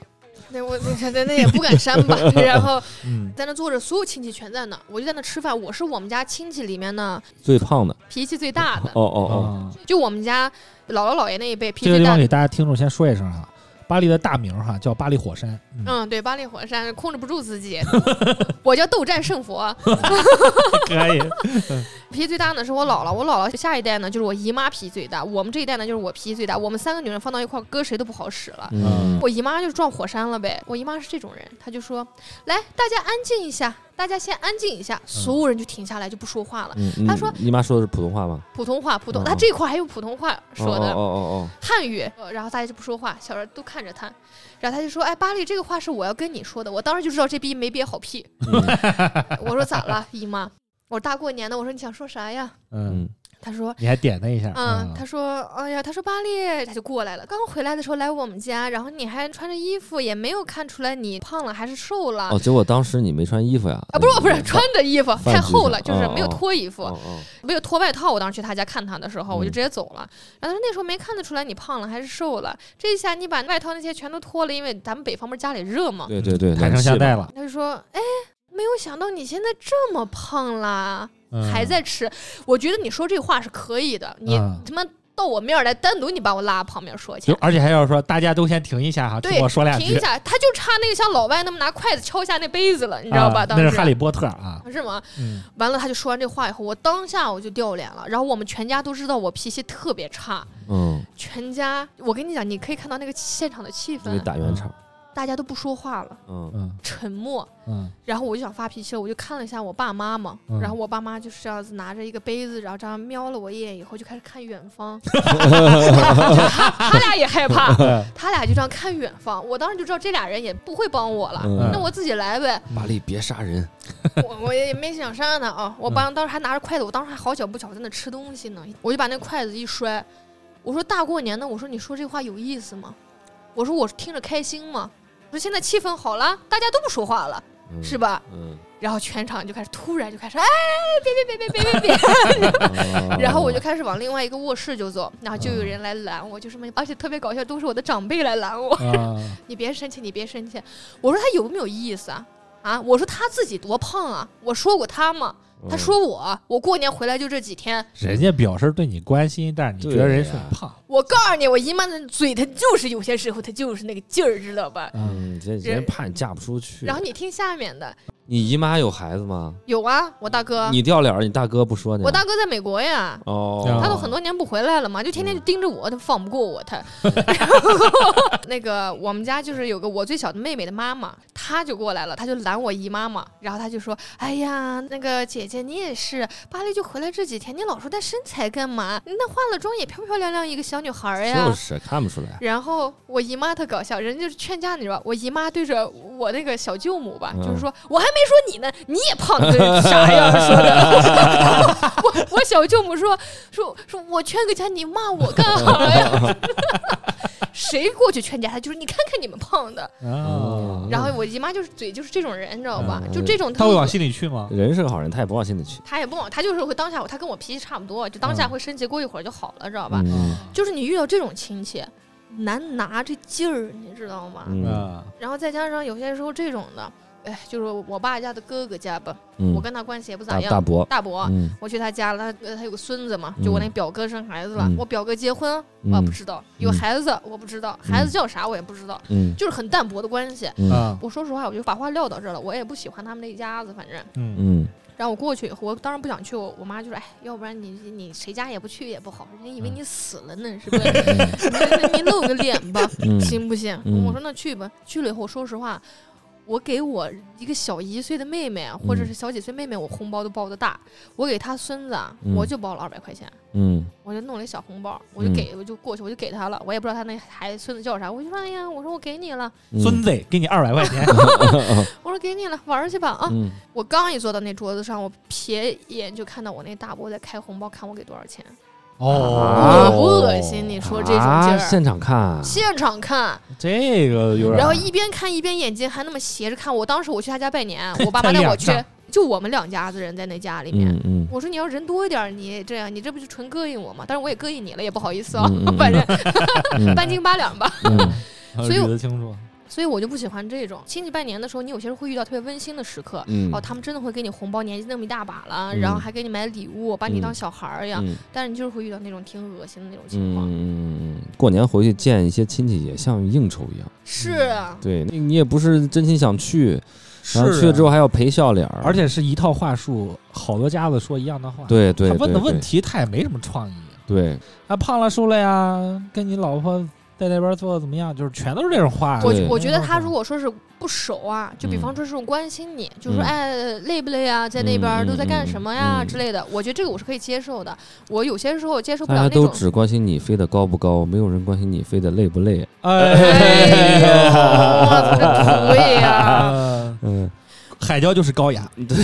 那我那那那也不敢删吧，然后
嗯，
在那坐着，所有亲戚全在那，我就在那吃饭。我是我们家亲戚里面呢
最胖的。
脾气最大的，
哦哦哦，
啊，
就我们家姥姥姥爷那一辈脾
这个地方给
气最大的。
大家听众先说一声哈，巴黎的大名哈叫巴黎火山。嗯，
嗯，对，巴黎火山控制不住自己，我叫斗战胜佛。
可以。
脾气最大呢是我姥姥，我姥姥下一代呢就是我姨妈脾气最大，我们这一代呢就是我脾气最大，我们三个女人放到一块儿，搁谁都不好使了。
嗯，
我姨妈就是撞火山了呗。我姨妈是这种人，她就说：“来，大家安静一下，大家先安静一下。”所有人就停下来就不说话了。他说
你妈说的是普通话吗？
普通话，普通，他这块儿还有普通话说的。
哦哦哦哦
汉语，呃然后大家就不说话，小人都看着他，然后他就说：“哎，巴黎，这个话是我要跟你说的。”我当时就知道这逼没憋好屁。我说咋了，姨妈？我说大过年的，我说你想说啥呀？
嗯
嗯
他说。
你还点他一下，
嗯，他说：“哎呀，他说巴列，他就过来了。刚回来的时候来我们家，然后你还穿着衣服，也没有看出来你胖了还是瘦了。
哦，结果当时你没穿衣服呀？
啊，不是不是，穿着衣服太厚了，就是没有脱衣服，
哦哦，
没有脱外套。我当时去他家看他的时候，我就
嗯
直接走了。然后他说那时候没看得出来你胖了还是瘦了，这一下你把外套那些全都脱了，因为咱们北方不是家里热嘛。
对对对，
坦诚
冷气嘛
相待了，
他就说：“哎，没有想到你现在这么胖啦，
嗯
还在吃。我觉得你说这话是可以的，你
嗯
他妈到我面儿来，单独你把我拉旁边说去
就。而且还要说大家都先停一下哈，听
对
我说两句，
停一下，他就差那个像老外那么拿筷子敲一下那杯子了，你知道吧？
啊
当时
那是哈利波特啊，
是吗？
嗯
完了，他就说完这话以后，我当下我就掉脸了。然后我们全家都知道我脾气特别差，
嗯，
全家，我跟你讲，你可以看到那个现场的气氛，
打圆场，
大家都不说话了，
嗯
嗯
沉默。
嗯
然后我就想发脾气了，我就看了一下我爸妈嘛，
嗯
然后我爸妈就是这样子拿着一个杯子，然后这样瞄了我一眼以后，就开始看远方。他他俩也害怕，他俩就这样看远方。我当时就知道这俩人也不会帮我了，
嗯
那我自己来呗。
玛丽别杀人，
我我也没想杀呢啊！我爸当时还拿着筷子，我当时还好巧不巧在那吃东西呢，我就把那筷子一摔，我说大过年的，我说你说这话有意思吗？我说我听着开心吗？我说现在气氛好了，大家都不说话了，
嗯
是？吧？
嗯，
然后全场就开始突然就开始哎，别别别别别别别，
哦
然后我就开始往另外一个卧室就走，然后就有人来拦我，就什么，而且特别搞笑，都是我的长辈来拦我，
啊，
你别生气，你别生气。我说他有没有意思啊？啊，我说他自己多胖啊，我说过他吗？他说我，我过年回来就这几天，
人家表示对你关心，但是你觉得人是
很
胖，
我告诉你，我姨妈的嘴，她就是有些时候她就是那个劲儿，知道吧？
嗯，这人怕你嫁不出去。
然后你听下面的，
你姨妈有孩子吗？
有啊，我大哥，
你掉脸儿，你大哥不说你？
我大哥在美国呀。
哦，
他都很多年不回来了嘛，就天天就盯着我，他放不过我他。那个我们家就是有个我最小的妹妹的妈妈，她就过来了，她就拦我姨妈嘛，然后她就说：“哎呀，那个姐姐你也是，巴黎就回来这几天，你老说她身材干嘛？那化了妆也漂漂亮亮一个小女孩呀。”
就是看不出来。
然后我姨妈特搞笑，人家就是劝架，你知道吧？我姨妈对着我那个小舅母吧，
嗯
就是说我还没说你呢，你也胖的啥样说的。我我小舅母说说说我劝个架，你骂我干啥呀？谁过去劝架，他就是你看看你们胖的。
哦，
然后我姨妈就是嘴就是这种人，你知道吧？
嗯
就这种
他会往心里去吗？
人是个好人，他也不往心里去，
他也不往，他就是会当下，他跟我脾气差不多，就当下会生气，过一会儿就好了，知道吧？
嗯
就是你遇到这种亲戚，难拿这劲儿，你知道吗？然后再加上有些时候这种的，哎，就是我爸家的哥哥家吧，
嗯
我跟他关系也不咋样。
大大伯，
大伯，
嗯
我去他家了，他他有个孙子嘛，就我那表哥生孩子了，
嗯
我表哥结婚
嗯
我不知道，有
嗯
孩子我不知道，孩子叫啥我也不知道，
嗯
就是很淡薄的关系。我说实话，我就把话撂到这儿了，我也不喜欢他们那一家子，反正。
嗯
嗯
然后我过去以后，我当然不想去，我我妈就说：“哎，要不然你你谁家也不去也不好，人家以为你死了呢，是不是？你你露个脸吧，
嗯
行不行？
嗯
我说那去吧。去了以后，说实话，我给我一个小一岁的妹妹啊，或者
嗯
是小几岁妹妹，我红包都包的大。我给她孙子我就包了二百块钱，
嗯
我就弄了一小红包，我就
嗯
给，我就过去，我就给他了。我也不知道他那孩子孙子叫啥，我就说哎呀，我说我给你了，
嗯
孙子给你二百块钱
我说给你了，玩去吧啊！
嗯
我刚一坐到那桌子上，我瞥一眼就看到我那大伯在开红包，看我给多少钱。
哦，
恶不恶心？你说这种劲儿，
啊现场看，
现场看，
这个有点，
然后一边看一边眼睛还那么斜着看。我当时我去他家拜年，我爸妈带我去，就我们两家子人在那家里面。
嗯嗯
我说你要人多一点，你这样，你这不就纯膈应我吗？但是我也膈应你了，也不好意思啊，反正
嗯
半斤八两吧。
嗯
所以我
捋得清楚，
所以我就不喜欢这种。亲戚拜年的时候，你有些时候会遇到特别温馨的时刻。
嗯。
哦，他们真的会给你红包，年纪那么一大把了，
嗯。
然后还给你买礼物，把你当
嗯。
小孩儿一样。
嗯。
但是你就是会遇到那种挺恶心的那种情
嗯
况。
嗯嗯，过年回去见一些亲戚也像应酬一样，
是啊，
对，你你也不是真心想去，然后
是
去了之后
啊，
还要陪笑脸儿，
而且是一套话术，好多家子说一样的话，
对对
他问的问题他也没什么创意，
对，
啊，胖了瘦了呀，跟你老婆在那边做的怎么样，就是全都是这种话。
我我觉得他
嗯
如果说是不熟啊，就比
嗯
方说这种关心你，就说
嗯
哎累不累啊，在那边都在干什么呀之类的，我觉得这个我是可以接受的。我有些时候接受不了那种。
家都只关心你飞得高不高，没有人关心你飞得累不累。
哎呦，我这土呀！
呃
嗯，
海椒就是高雅，
对，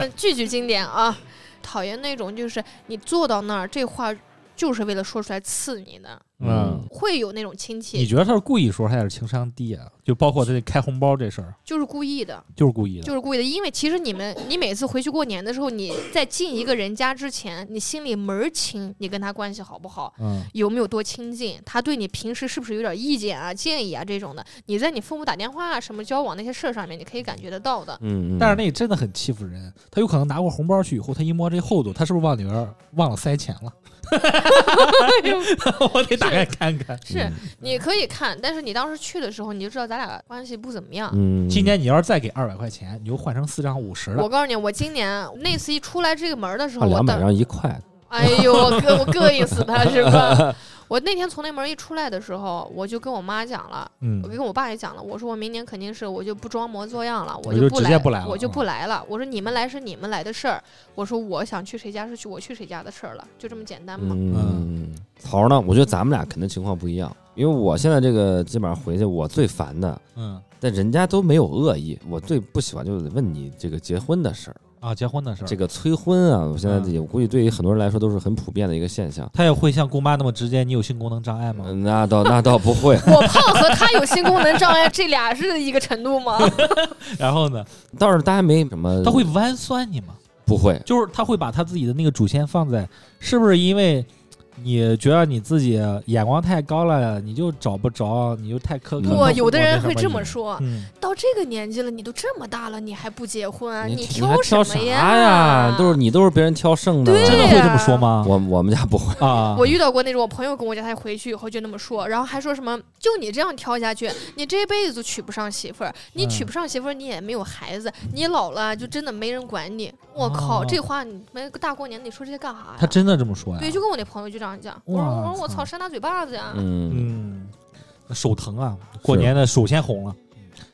嗯句句经典啊。讨厌那种就是你坐到那儿，这话就是为了说出来刺你的，
嗯，
会有那种亲戚你
觉得他是故意说，还是情商低啊？就包括他这开红包这事儿，
就是故意的，
就是故意的。
就是故意的。因为其实你们，你每次回去过年的时候，你在进一个人家之前，你心里门儿清，你跟他关系好不好？
嗯，
有没有多亲近？他对你平时是不是有点意见啊、建议啊这种的？你在你父母打电话啊、什么交往那些事儿上面，你可以感觉得到的。
嗯嗯，
但是那真的很欺负人。他有可能拿过红包去以后，他一摸这厚度，他是不是往里边儿忘了塞钱了？我得打开看看。
是，你可以看，但是你当时去的时候，你就知道咱俩关系不怎么样。
嗯，
今年你要是再给二百块钱，你就换成四张五十了。
我告诉你，我今年那次一出来这个门的时候，我
两百张一块，
哎呦，我膈我膈应死他是吧？我那天从那门一出来的时候，我就跟我妈讲了，
嗯
我跟我爸也讲了，我说我明年肯定是我就不装模作样了，
我就
就不来，
直接不来了
我就
嗯
不来了。我说你们来是你们来的事儿，我说我想去谁家是去我去谁家的事儿了，就这么简单嘛。
嗯，曹儿呢？我觉得咱们俩肯定情况不一样，因为我现在这个基本上回去，我最烦的，
嗯
但人家都没有恶意，我最不喜欢就是问你这个结婚的事儿，
啊，结婚的事儿，
这个催婚啊，我现在
嗯
我估计对于很多人来说都是很普遍的一个现象。
他也会像姑妈那么直接。你有性功能障碍吗？
嗯，那倒那倒不会，
我胖和他有性功能障碍，这俩是一个程度吗？
然后呢，
倒是大家没什么，
他会弯酸你吗？
不会？
就是他会把他自己的那个主线放在，是不是因为你觉得你自己眼光太高了，你就找不着，你就太苛刻？
不，有的人会这么说，
嗯，
到这个年纪了，你都这么大了，你还不结婚啊？
你你
挑什么
呀？都是你都是别人挑剩的，
对
真的会这么说吗？
我我们家不会，
啊，
我遇到过那种，我朋友跟我讲，他回去以后就那么说，然后还说什么，就你这样挑下去，你这辈子都娶不上媳妇儿，你娶
嗯
不上媳妇儿，你也没有孩子，你老了就真的没人管你。我靠，
哦
这话你们大过年的你说这些干啥呀？
他真的这么说呀？
对，就跟我那朋友就这样讲，我说我说我
操
操，扇他嘴巴子呀！
嗯，
嗯，手疼啊，过年的手先红了。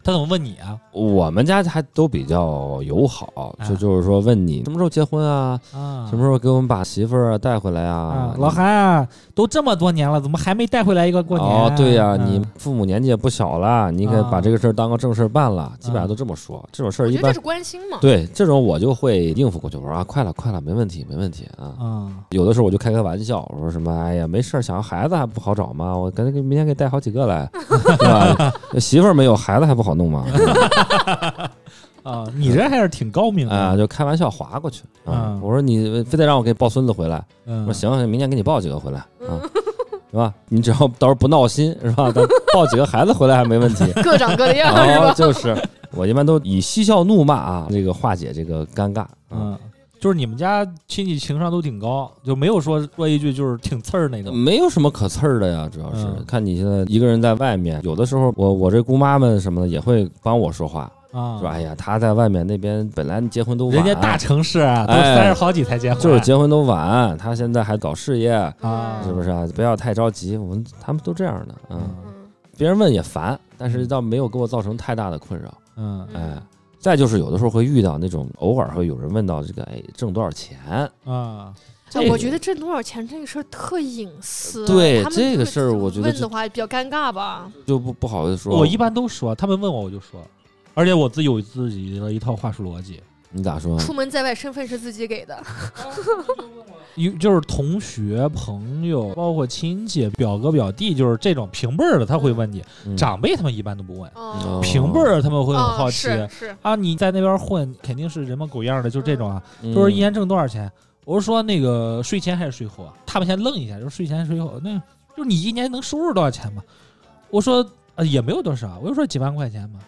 他怎么问你啊？
我们家还都比较友好，
啊
就就是说问你什么时候结婚啊，
啊，
什么时候给我们把媳妇儿啊带回来啊
啊？，老韩啊，都这么多年了，怎么还没带回来一个过年？
哦，对呀、
嗯
你父母年纪也不小了，你应该把
啊
这个事儿当个正事儿办了，基本上都这么说。这种事儿一般
我觉得这是关心嘛。
对这种我就会应付过去，我说啊，快了快了，没问题没问题啊。
啊，
有的时候我就开开玩笑，我说什么，哎呀，没事儿，想要孩子还不好找吗？我赶紧给明天给带好几个来，对吧？媳妇儿没有，孩子还不好弄吗？
啊，你这还是挺高明的
啊，就开玩笑划过去啊
嗯。
我说你非得让我给你抱孙子回来，我
嗯
说，行，明年给你抱几个回来啊，是吧？你只要到时候不闹心，是吧？咱抱几个孩子回来还没问题。
各长各的样是
哦，
吧？
就是我一般都以嬉笑怒骂啊，这个化解这个尴尬。
嗯，就是你们家亲戚情商都挺高，就没有说说一句就是挺刺儿那种。
没有什么可刺儿的呀，主要是
嗯。
看你现在一个人在外面，有的时候我我这姑妈们什么的也会帮我说话，
啊，
说哎呀，她在外面那边本来结婚都晚，
人家大城市啊，都
哎
三十好几才结婚，
就是结婚都晚，她现在还搞事业，
啊，
是不是啊？不要太着急，我们他们都这样的，嗯。别人问也烦，但是倒没有给我造成太大的困扰，
嗯。
哎。再就是有的时候会遇到那种偶尔会有人问到这个，哎，挣多少钱？
啊，
哎我觉得挣多少钱这个事儿特隐私，
对这个事儿我觉得
问的话比较尴尬吧。
就不不好意思说。
我一般都说，他们问我我就说，而且我自己有自己的一套话术逻辑，
你咋说？
出门在外，身份是自己给的。
有就是同学、朋友，包括亲戚、表哥、表弟，就是这种平辈儿的，他会问你，
嗯
长辈他们一般都不问，
哦，
平辈儿他们会很
哦
好奇。啊，你在那边混，肯定是人模狗样的，就这种啊，
嗯
都是一年挣多少钱？我是说那个税前还是税后啊？他们先愣一下，就是税前税后，那就是你一年能收入多少钱嘛？我说呃也没有多少，我就说几万块钱嘛，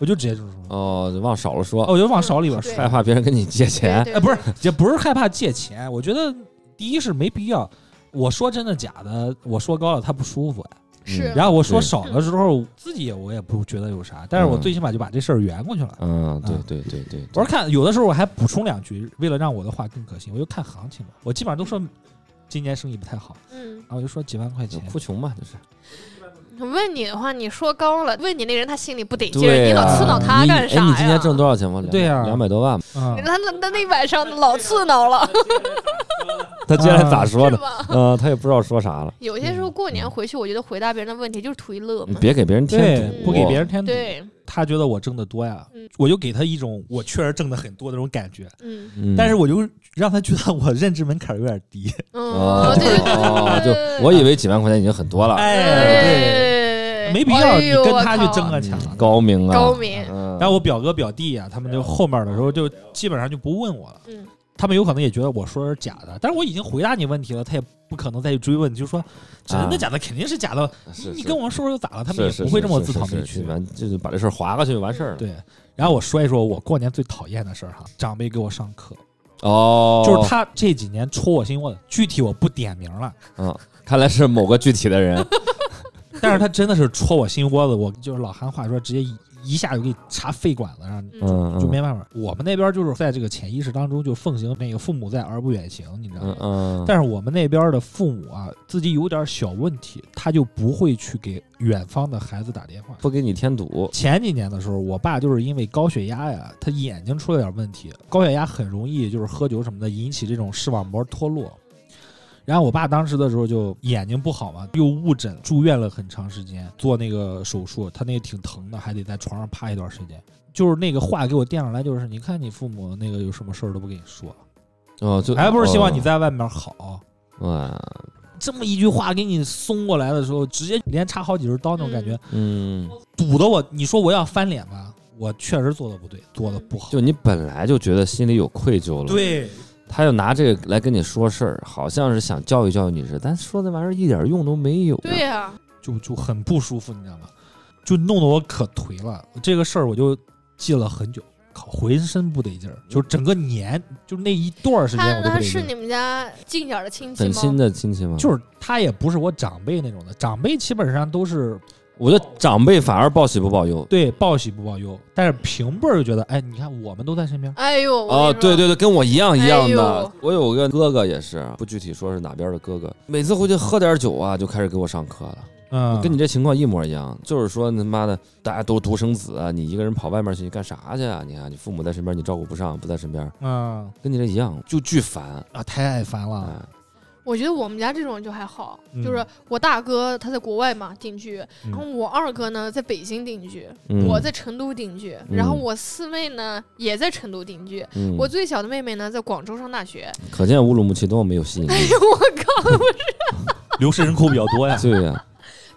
我就直接这么说，
哦，就往少了说，
哦我就往少里边说。
害怕别人跟你借钱。
对
哎，不是，也不是害怕借钱，我觉得第一是没必要。我说真的假的，我说高了他不舒服呀。
是
嗯
然后我说
对
少的时候，自己也我也不觉得有啥，但是我
嗯
最起码就把这事儿圆过去了。
嗯，对
啊
对对对，
我说看有的时候我还补充两句，为了让我的话更可信，我就看行情嘛。我基本上都说今年生意不太好，
嗯，
然后我就说几万块钱。
哭穷嘛，就是。
问你的话，你说高了，问你那人他心里不得劲儿，
对，
你老刺挠他干啥呀？
哎，你今年挣多少钱吗？
对呀
两百多万。
嗯，
他那那那晚上老刺挠了，
他接下来咋说的？
是吧？
嗯，他也不知道说啥了。
有些时候过年回去，我觉得回答别人的问题就是图一乐嘛。
你别给别人添堵，，
不给别人添堵。
对，
他觉得我挣得多呀
嗯，
我就给他一种我确实挣得很多的那种感觉，
嗯
嗯。
但是我就让他觉得我认知门槛有点低。
哦
嗯，对对对
哦，
对对
就我以为几万块钱已经很多了，
哎，
哎
没必要，你跟他去争个抢。
高明啊，
高明
嗯
然后我表哥表弟啊，他们就后面的时候就基本上就不问我了。
嗯
他们有可能也觉得我说的是假的，但是我已经回答你问题了，他也不可能再去追问，就说真的假的，肯定是假的。
是是
你跟我说说又咋了？他们也不会这么自讨没趣。
完就是把这事儿划过去就完事儿了。
对，然后我说一说我过年最讨厌的事儿哈，长辈给我上课，
哦，
就是他这几年戳我心窝子，具体我不点名了，
嗯，看来是某个具体的人，
但是他真的是戳我心窝子，我就是老韩话说，直接一一下就给你插肺管子上，
嗯，
就没办法。我们那边就是在这个潜意识当中就奉行那个父母在而不远行，你知道
嗯
吗？
嗯，
但是我们那边的父母啊，自己有点小问题，他就不会去给远方的孩子打电话。
不给你添堵，
前几年的时候，我爸就是因为高血压呀，他眼睛出了点问题，高血压很容易就是喝酒什么的引起这种视网膜脱落。然后我爸当时的时候就眼睛不好嘛，又误诊住院了很长时间，做那个手术，他那个挺疼的，还得在床上趴一段时间。就是那个话给我垫上来，就是你看你父母那个有什么事儿都不跟你说，
哦，就
还不是希望你在外面好。
哇，
这么一句话给你送过来的时候，直接连插好几根刀那种感觉，
嗯，
堵得我，你说我要翻脸吧，我确实做的不对，做的不好。
就你本来就觉得心里有愧疚了，，
对，
他就拿这个来跟你说事儿，好像是想教育教育你似的，但说那玩意儿一点用都没有，
对呀，
就就很不舒服，你知道吗？就弄得我可颓了。这个事儿我就记了很久，靠，浑身不得劲儿，就是整个年，就那一段时间我都不得劲儿。
他是你们家近点儿的亲戚吗
很亲？的亲戚吗？
就是他也不是我长辈那种的，长辈基本上都是
我觉得长辈反而报喜不报忧。
对报喜不报忧，但是平辈儿就觉得，哎，你看我们都在身边，
哎呦，啊
哦，对对对，跟我一样一样的
哎。
我有个哥哥也是，不具体说是哪边的哥哥，每次回去喝点酒啊，就开始给我上课了。
嗯，
跟你这情况一模一样，就是说他妈的大家都独生子啊，你一个人跑外面去，你干啥去啊？你看你父母在身边，你照顾不上，不在身边，
嗯
跟你这一样，就巨烦。
啊，太爱烦了，
哎，
我觉得我们家这种就还好，
嗯
就是我大哥他在国外嘛定居，
嗯
然后我二哥呢在北京定居，
嗯
我在成都定居，然后我四妹呢也在成都定居，
嗯
我最小的妹妹呢在广州上大学。
可见乌鲁木齐多么没有吸引力。
哎呦我靠，
流失人口比较多呀。
对呀，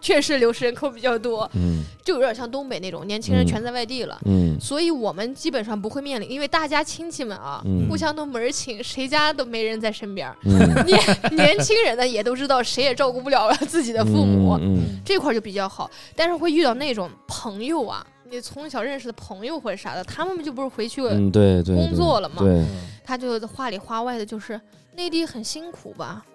确实流失人口比较多，
嗯。
就有点像东北那种，年轻人
嗯。
全在外地了。
嗯。
所以我们基本上不会面临，因为大家亲戚们啊，
嗯。
互相都门儿清，谁家都没人在身边 年年轻人呢也都知道，谁也照顾不了自己的父母，
嗯
这块儿就比较好。但是会遇到那种朋友啊，你从小认识的朋友或者啥的，他们就不是回去工作了嘛
对，
他就话里话外的就是内地很辛苦吧，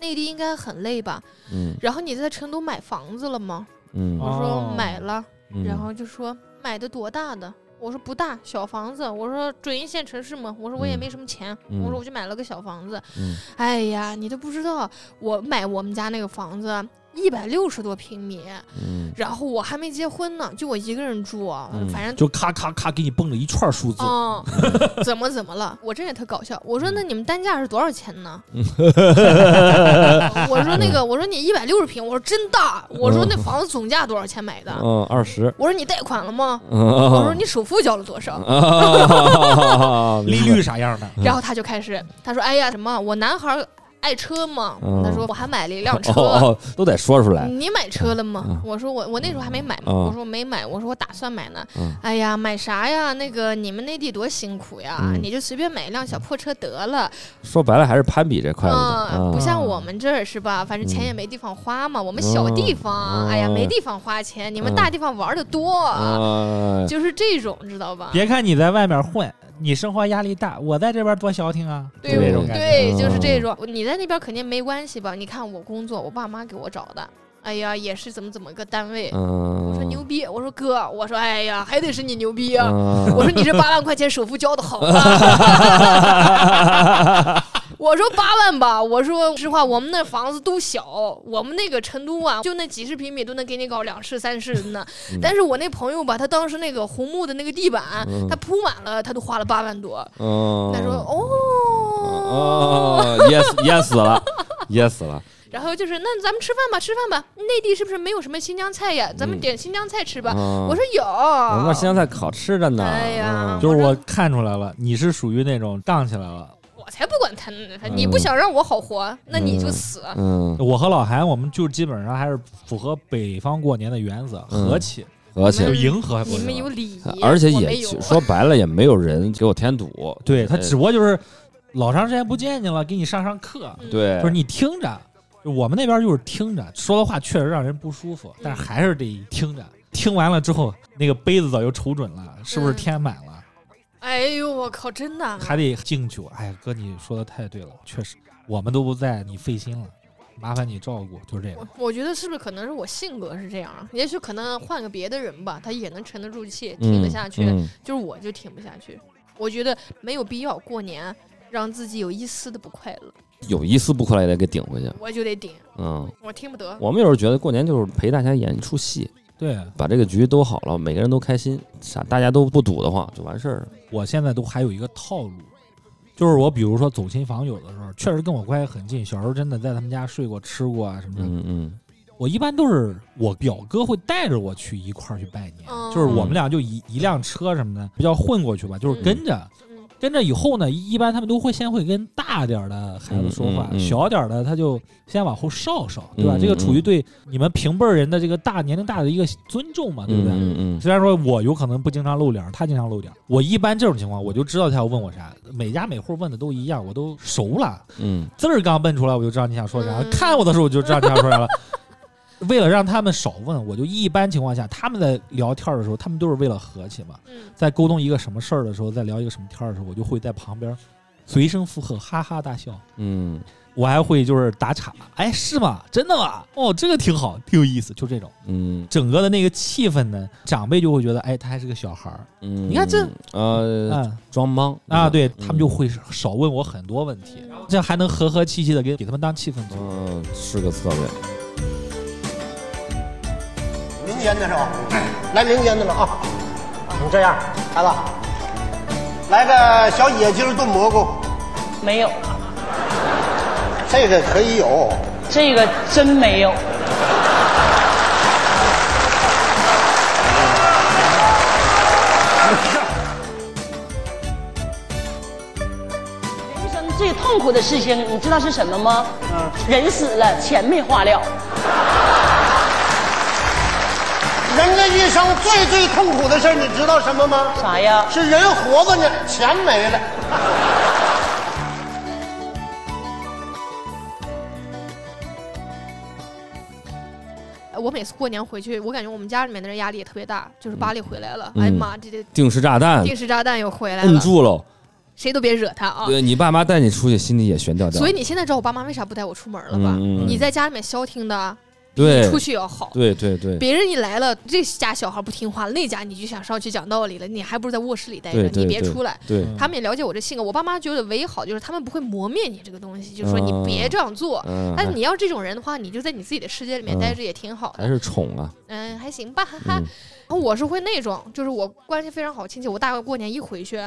内地应该很累吧。
嗯
然后你在成都买房子了吗？
嗯
我说
哦
买了，
嗯，
然后就说买的多大的？我说不大，小房子。我说准一线城市嘛。我说我也
嗯
没什么钱，
嗯
我说我就买了个小房子。
嗯
哎呀，你都不知道，我买我们家那个房子一百六十多平米，
嗯
然后我还没结婚呢，就我一个人住，
嗯
反正
就咔咔咔给你蹦了一串数字，
嗯，怎么怎么了？我这也特搞笑。我说那你们单价是多少钱呢？我说那个，我说你一百六十平，我说真大。我说那房子总价多少钱买的？
嗯，二十，
我说你贷款了吗？
嗯，
我说你首付交了多少？
啊，
利率啥样的？
然后他就开始他说哎呀什么我男孩儿爱车嘛，
嗯
他说我还买了一辆
哦
车。
哦，都得说出来，
你买车了吗？
嗯
我说我我那时候还没买嘛，
嗯
我说我没买，我说我打算买呢。
嗯
哎呀，买啥呀？那个你们内地多辛苦呀，
嗯
你就随便买一辆小破车得了。
说白了还是攀比这块
嗯，不
啊
像我们这儿是吧？反正钱
嗯
也没地方花嘛。我们小地方，
嗯
哎呀，
嗯
没地方花钱。你们
嗯
大地方玩的多，
啊，
就是这种，知道吧？
别看你在外面混，你生活压力大，我在这边多消停啊，
对
就这种感觉。
对，
嗯
就是这种。你在那边肯定没关系吧？你看我工作，我爸妈给我找的。哎呀，也是怎么怎么个单位。
嗯，
我说牛逼，我说哥，我说哎呀，还得是你牛逼啊！
嗯
我说你这八万块钱首付交的好啊！我说八万吧，我说实话，我们那房子都小，我们那个成都啊，就那几十平米都能给你搞两室三室的呢。
嗯
但是我那朋友吧，他当时那个红木的那个地板，
嗯
他铺满了，他都花了八万多。
嗯，
他说哦，
哦，噎死噎死了，噎死了。
然后就是那咱们吃饭吧，吃饭吧。内地是不是没有什么新疆菜呀？咱们
嗯
点新疆菜吃吧。
啊
我说有。
我们那新疆菜好吃着呢。
哎呀
嗯
就是我看出来了，你是属于那种荡起来了。
我才不管他呢！他你不想让我好活，那你就死。
嗯，
我和老韩，我们就基本上还是符合北方过年的原则，
嗯
和气，
而且
就迎合还不
你们有礼仪，
而且也说白了，也没有人给我添堵。
对他
呃
只不过就是老长时间不见你了，给你上上课，
嗯
对，
就是你听着。就我们那边就是听着，说的话确实让人不舒服，但是还是得听着。听完了之后，那个杯子早就瞅准了，是不是
嗯
填满了？
哎呦我靠，真的。
还得敬酒。哎，哥，你说的太对了，确实，我们都不在，你费心了，麻烦你照顾，就是这样。
我我觉得是不是可能是我性格是这样啊？也许可能换个别的人吧，他也能沉得住气，挺得下去。
嗯
就是我就挺不下去。我觉得没有必要过年让自己有一丝的不快乐，
有一丝不快乐也得给顶回去。
我就得顶，
嗯，
我听不得。
我们有时候觉得过年就是陪大家演一出戏，
对
把这个局都好了，每个人都开心，啥大家都不堵得慌，就完事儿了。
我现在都还有一个套路，就是我比如说走亲访友的时候，确实跟我关系很近，小时候真的在他们家睡过、吃过啊什么的。
嗯嗯
我一般都是我表哥会带着我去一块儿去拜年，
嗯
就是我们俩就一一辆车什么的，比较混过去吧，就是跟着。
嗯
跟着以后呢，一一般他们都会先会跟大点儿的孩子说话，
嗯嗯嗯
小点儿的他就先往后稍稍，对吧？
嗯
这个处于对你们平辈儿人的这个大年龄大的一个尊重嘛，对不对？
嗯嗯
虽然说我有可能不经常露脸儿，他经常露脸儿，我一般这种情况我就知道他要问我啥，每家每户问的都一样，我都熟了，
嗯
字儿刚蹦出来我就知道你想说啥，
嗯
看我的时候我就知道你想说啥了。为了让他们少问，我就一般情况下他们在聊天儿的时候，他们都是为了和气嘛，
嗯
在沟通一个什么事儿的时候，在聊一个什么天儿的时候，我就会在旁边随声附和，哈哈大笑。
嗯
我还会就是打岔，哎，是吗？真的吗？哦，这个挺好，挺有意思，就这种。
嗯
整个的那个气氛呢，长辈就会觉得，哎，他还是个小孩儿，
嗯，
你看这
呃
嗯
装懵
啊，对
嗯
他们就会少问我很多问题，这样还能和和气气的给给他们当气氛组。
嗯是个策略。
民间的是吧？来民间的了啊！你这样，孩子，来个小野鸡炖蘑菇，
没有，
这个可以有。
这个真没有。人生最痛苦的事情，你知道是什么吗？人死了，钱没花了。
人这一生最最痛苦的事儿，你知道什么吗？
啥呀？
是人活着呢，钱没了。
呃 我每次过年回去，我感觉我们家里面的人压力也特别大，就是巴黎回来了，
嗯
哎呀妈，这这
定时炸弹
定时炸弹又回来
摁
了，
住喽。
谁都别惹他啊！
对你爸妈带你出去，心里也悬吊吊。
所以你现在知道我爸妈为啥不带我出门了吧？
嗯嗯
你在家里面消停的，比
对
你出去要好。
对对对，
别人一来了，这家小孩不听话，那家你就想上去讲道理了，你还不如在卧室里待着，你别出来。
对，
他们也了解我这性格，我爸妈觉得唯一好就是他们不会磨灭你这个东西，就是说你别这样做。
嗯，
但是你要这种人的话，你就在你自己的世界里面
嗯
待着也挺好的。
还是宠啊。
嗯，还行吧，哈哈。
嗯
然后我是会那种，就是我关系非常好亲戚，我大概过年一回去，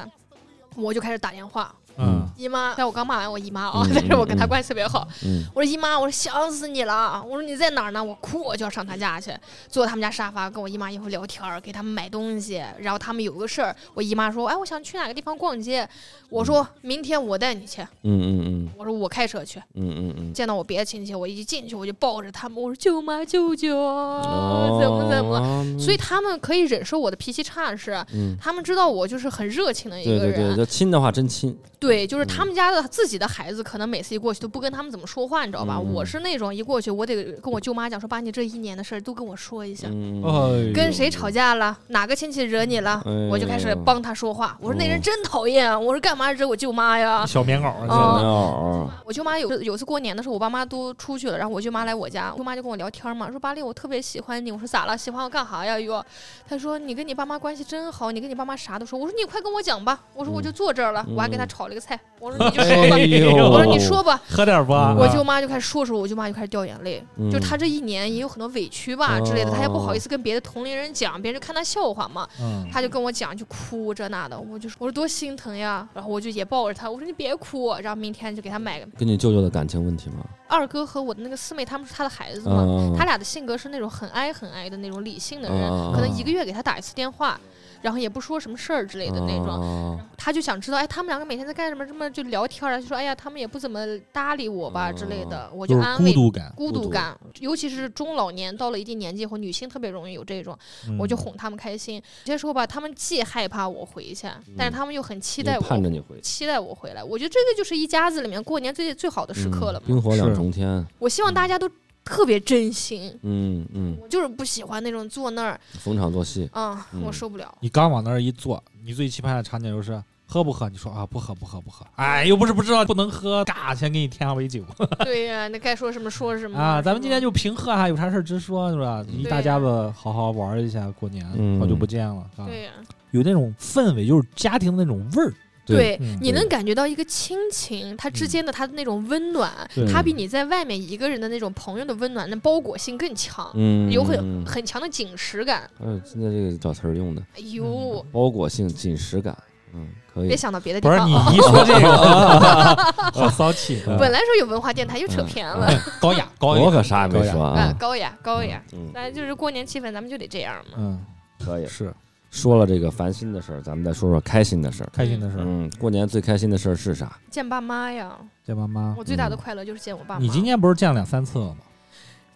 我就开始打电话。
嗯，
姨妈，但我刚骂完我姨妈啊，
嗯
但是我跟她
嗯
关系特别好。
嗯
我说姨妈，我说想死你了，我说你在哪儿呢？我哭我就要上她家去，坐他们家沙发跟我姨妈一会聊天，给他们买东西。然后他们有个事儿，我姨妈说，哎，我想去哪个地方逛街。我说明天我带你去。
嗯嗯嗯
我说我开车去。
嗯嗯嗯。
见到我别的亲戚，我一进去我就抱着他们，我说舅妈舅舅，
哦
怎么怎么。
么
所以他们可以忍受我的脾气差是，
嗯，
他们知道我就是很热情的一个人。
对对对，就亲的话真亲。
对，就是他们家的自己的孩子，可能每次一过去都不跟他们怎么说话，你知道吧？
嗯
我是那种一过去，我得跟我舅妈讲说，把你这一年的事儿都跟我说一下。
嗯，
哎
跟谁吵架了？哪个亲戚惹你了？
哎呦
我就开始帮他说话。我说那人
哦
真讨厌，我说干嘛惹我舅妈呀？
小棉袄啊，
啊
没有，
我舅妈有有次过年的时候，我爸妈都出去了，然后我舅妈来我家，我舅妈就跟我聊天嘛，说巴力，我特别喜欢你。我说咋了？喜欢我干啥呀？又，她说你跟你爸妈关系真好，你跟你爸妈啥都说。我说你快跟我讲吧。我说我就坐这儿了，我还给他吵了一个菜。我说 你就说吧，
哎
我说你说吧，
喝点吧。
我舅妈就开始说说，我舅妈就开始掉眼泪，
嗯
就她这一年也有很多委屈吧之类的，她也不好意
哦
思跟别的同龄人讲，别人就看她笑话嘛，
嗯，
她就跟我讲，就哭这那的，我就说我说多心疼呀，然后我就也抱着她，我说你别哭，然后明天就给她买个
跟你舅舅的感情问题吗？
二哥和我的那个四妹，他们是他的孩子嘛，
嗯，
他俩的性格是那种很哀很哀的那种理性的人，
嗯
可能一个月给他打一次电话，然后也不说什么事儿之类的那种。
种，
他就想知道，哎，他们两个每天在干什么？这么就聊天啊，就说，哎呀，他们也不怎么搭理我吧之类的，我
哦就
安慰。
孤独感。
孤
孤独
独感，尤其是中老年到了一定年纪以后，女性特别容易有这种，
嗯
我就哄他们开心。有些时候吧，他们既害怕我回去，但是他们又很期待我，
盼着你回，
期待我回来。我觉得这个就是一家子里面过年最最好的时刻了嘛。
嗯冰火两
是
重天，
我希望大家都特别真心，
嗯嗯，
我就是不喜欢那种坐那儿，
逢场作戏，
啊、
嗯
我受不了。
你刚往那儿一坐，你最期盼的场景就是喝不喝？你说啊，不喝不喝不喝。哎，又不是不知道不能喝，嘎，先给你添上杯酒
对呀、那该说什么说什么
啊。咱们今天
就
就平喝啊，有啥事儿直说，是吧？一大家子好好玩一下，过年
嗯
好久不见了啊，
对呀、
有那种氛围，就是家庭的那种味儿。
对，
嗯
你能感觉到一个亲情，它之间的它的那种温暖，
对
它比你在外面一个人的那种朋友的温暖，那包裹性更强，
嗯，
有很
嗯
很强的紧实感。
嗯，现在这个找词儿用的，
哎呦，
包裹性、紧实感，嗯，可以
别。想到别的地
不是你
方 啊。
一说这个，好骚气。嗯
本来说有文化电台，又扯偏了。
哎高雅高雅，
我可啥也没说
啊
啊，，
高雅高雅，
嗯，
咱就是过年气氛，咱们就得这样嘛。
嗯，
可以。
是
说了这个烦心的事儿，咱们再说说开心的事儿。
开心的事儿。
嗯，过年最开心的事儿是啥？
见爸妈呀，
见爸妈，
我最大的
嗯
快乐就是见我爸妈。
你今年不是见了两三次了吗？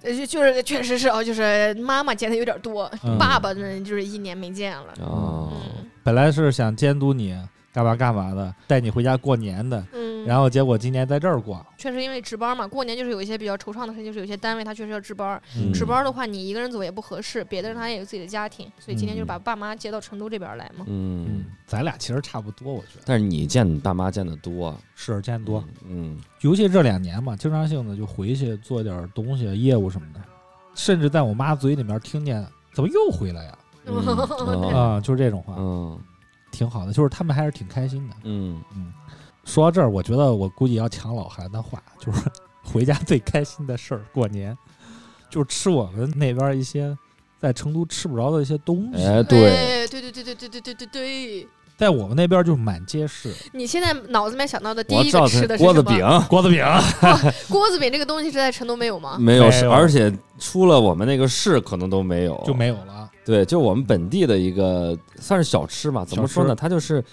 呃，就就是确实是哦，就是妈妈见的有点多，
嗯
爸爸呢就是一年没见了。
哦，
嗯
本来是想监督你干嘛干嘛的，带你回家过年的，
嗯，
然后结果今年在这儿过。
确实因为值班嘛，过年就是有一些比较惆怅的事情，就是有些单位他确实要值班，
嗯。
值班的话你一个人走也不合适，别的人他也有自己的家庭，所以今天就是
嗯
把爸妈接到成都这边来嘛。
嗯。
嗯，，咱俩其实差不多，我觉得。
但是你见你爸妈见的多，
是见多，
嗯，
尤其这两年嘛，经常性的就回去做点东西、业务什么的，甚至在我妈嘴里面听见怎么又回来呀？啊、就是这种话，
嗯。
挺好的，就是他们还是挺开心的。
嗯。
嗯，说到这儿，我觉得我估计要抢老韩的话，就是回家最开心的事儿，过年就是吃我们那边一些在成都吃不着的一些东西，
哎，对，
哎对对对对对对对对对，
在我们那边就是满街是
你现在脑子里面想到的第
我知道
一个吃的是什么
锅子饼
锅子饼，
锅子饼这个东西是在成都没有吗？
没有，
没有
而且出了我们那个市可能都没有，
就没有了。
对，就我们本地的一个算是小吃嘛，怎么说呢？它就是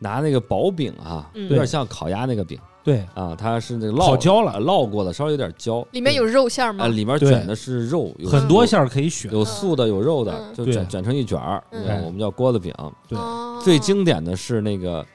拿那个薄饼啊，
嗯
有点像烤鸭那个饼
对，
啊，它是那个烙
烤焦了
呃烙过的，稍微有点焦，
里面有肉馅吗
啊，？里面卷的是肉，有
很多馅儿可以选。
有素的，有肉的，
嗯
就卷卷成一卷儿，我们叫锅子饼。
对
哦
最经典的是那个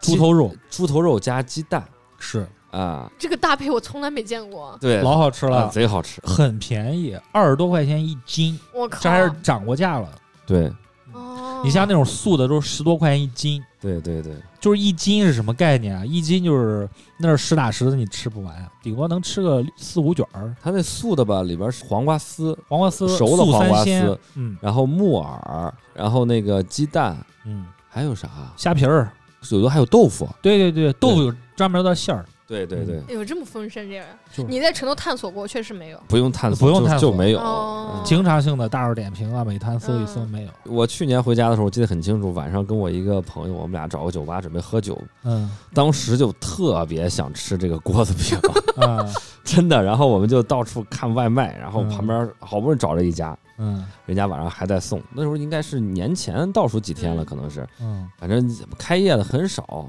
猪头肉
猪头肉加鸡蛋
是
啊，
这个搭配我从来没见过，
对，
老好吃
啊
了，
贼好吃。
很便宜，二十多块钱一斤，
我靠！
这还是涨过价了。
对
哦，
你像那种素的都是十多块钱一斤，
对对对，
就是一斤是什么概念啊？一斤就是那是实打实的，你吃不完，顶多能吃个四五卷儿。
它那素的吧，里边是黄瓜丝，
黄瓜丝、
熟的黄瓜丝，
嗯。
然后木耳，然后那个鸡蛋，
嗯，
还有啥？
虾皮儿，
有的还有豆腐。
对对对，豆腐有专门的馅儿，
对对对，
哎呦，这么丰盛这样
就，
你在成都探索过？确实没有。
不用探索，就
不用探索
就没有。
哦
嗯
经常性的大众点评啊、美团搜一搜
嗯
没有。
我去年回家的时候，我记得很清楚，晚上跟我一个朋友，我们俩找个酒吧准备喝酒，
嗯
当时就特别想吃这个锅子饼，
啊
真的。然后我们就到处看外卖，然后
嗯
旁边好不容易找了一家，
嗯
人家晚上还在送，那时候应该是年前倒数几天了，
嗯
可能是，
嗯，
反正开业的很少。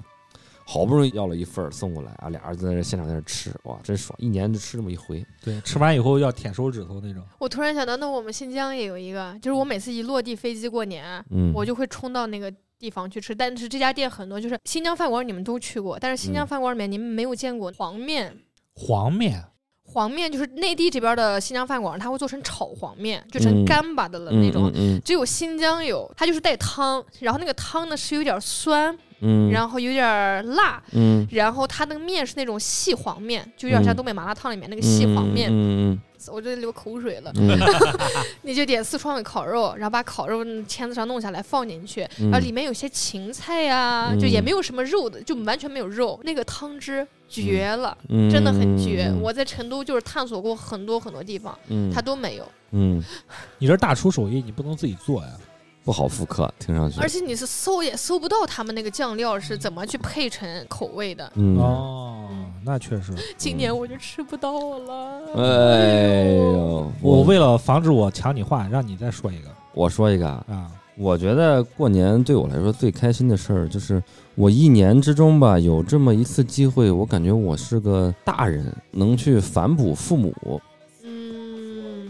好不容易要了一份儿送过来啊，俩人在那现场在那吃，哇，真爽！一年就吃这么一回。
对，吃完以后要舔手指头那种。
我突然想到，那我们新疆也有一个，就是我每次一落地飞机过年，
嗯，
我就会冲到那个地方去吃。但是这家店很多，就是新疆饭馆，你们都去过，但是新疆
嗯
饭馆里面你们没有见过黄面。
黄面，
黄面就是内地这边的新疆饭馆，它会做成炒黄面，就成
嗯
干巴的了
嗯
那种。
嗯
只有新疆有，它就是带汤，然后那个汤呢是有点酸，
嗯，
然后有点辣，
嗯，
然后它那个面是那种细黄面，就有点像
嗯
东北麻辣烫里面那个细黄面，
嗯
我这流口水了。
嗯。
你就点四川的烤肉，然后把烤肉签子上弄下来放进去，
嗯，
然后里面有些芹菜呀、
嗯。
就也没有什么肉的，就完全没有肉，那个汤汁绝了，
嗯。
真的很绝。
嗯。
我在成都就是探索过很多很多地方，
嗯。
它都没有，
嗯。
你这大厨手艺，你不能自己做呀。
不好复刻，听上去
而且你是搜也搜不到他们那个酱料是怎么去配成口味的。
嗯，
哦，那确实。
今年我就吃不到了。
哎呦，
我为了防止我抢你话，让你再说一个
我说一个啊，
啊。
我觉得过年对我来说最开心的事儿，就是我一年之中吧，有这么一次机会，我感觉我是个大人，能去反哺父母。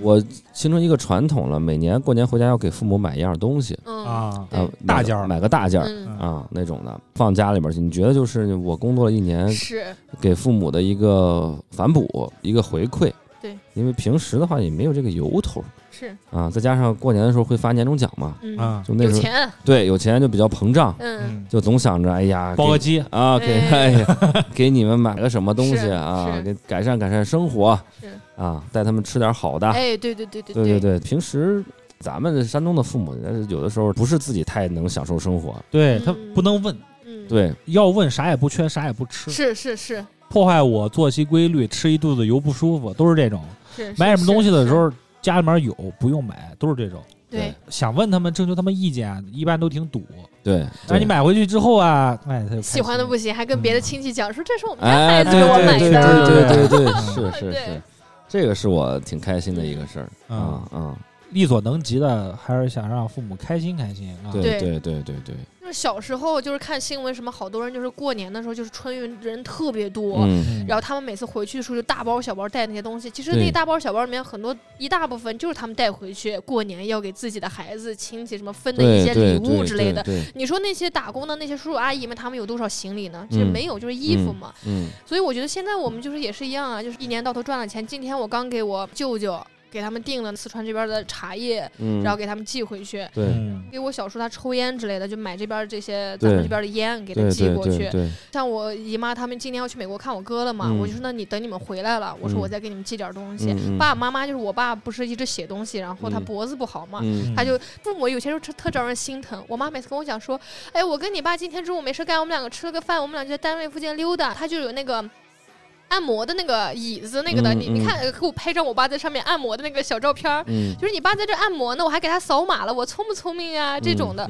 嗯，
我形成一个传统了，每年过年回家要给父母买一样东西，
嗯。
啊
对。
啊，
大件儿。
买个大件儿。
嗯。
啊，那种的放家里边去，你觉得就是我工作了一年，
是。
给父母的一个反哺，一个回馈。
对，
因为平时的话也没有这个由头
是，
啊，再加上过年的时候会发年终奖嘛，
嗯，
啊，
就那时候
有钱，
对有钱就比较膨胀，
嗯，
嗯，
就总想着哎呀，
包个鸡，
啊，给
哎
哎呀，给你们买个什么东西啊，给改善改善生活。
是，
啊，带他们吃点好的。
哎，对对对对
对对对，平时咱们山东的父母，但是有的时候不是自己太能享受生活，
对他
嗯
不能问，
嗯，
对，
要问啥也不缺，啥也不吃，
是是是。
破坏我作息规律，吃一肚子油不舒服，都是这种。
是，
买什么东西的时，
是。
候，家里面有不用买，都是这种。
对，
想问他们征求他们意见，一般都挺堵。
对，
但是你买回去之后啊，哎，他就
喜欢的不
行。
还跟别的亲戚讲说这是我们家
哎，
孩子
对
给我买
对对
的，
对对对对，
嗯
是是
对。
是，这个是我挺开心的一个事儿。
嗯。
啊啊，
力所能及的，还是想让父母开心开心啊。
对。
对对对对
小时候就是看新闻，什么好多人就是过年的时候就是春运人特别多，然后他们每次回去的时候就大包小包带那些东西，其实那大包小包里面很多一大部分就是他们带回去过年要给自己的孩子亲戚什么分的一些礼物之类的。你说那些打工的那些叔叔阿姨们，他们有多少行李呢？其实
嗯
没有，就是衣服嘛。
嗯
所以我觉得现在我们就是也是一样啊，就是一年到头赚了钱。今天我刚给我舅舅给他们订了四川这边的茶叶，
嗯，
然后给他们寄回去。
对
嗯
给我小叔他抽烟之类的，就买这边这些咱们这边的烟给他寄过去像我姨妈他们今年要去美国看我哥了嘛，
嗯
我就说那你等你们回来了，我说
嗯
我再给你们寄点东西。爸爸妈妈就是我爸不是一直写东西，然后他
嗯
脖子不好嘛。
嗯
他就父母有些时候特特招人心疼。我妈每次跟我讲说，哎，我跟你爸今天中午没事干，我们两个吃了个饭，我们俩就在单位附近溜达。他就有那个按摩的那个椅子那个的，你你看，给我拍张我爸在上面按摩的那个小照片儿。
嗯
就是你爸在这按摩呢，我还给他扫码了，我聪不聪明啊？这种的。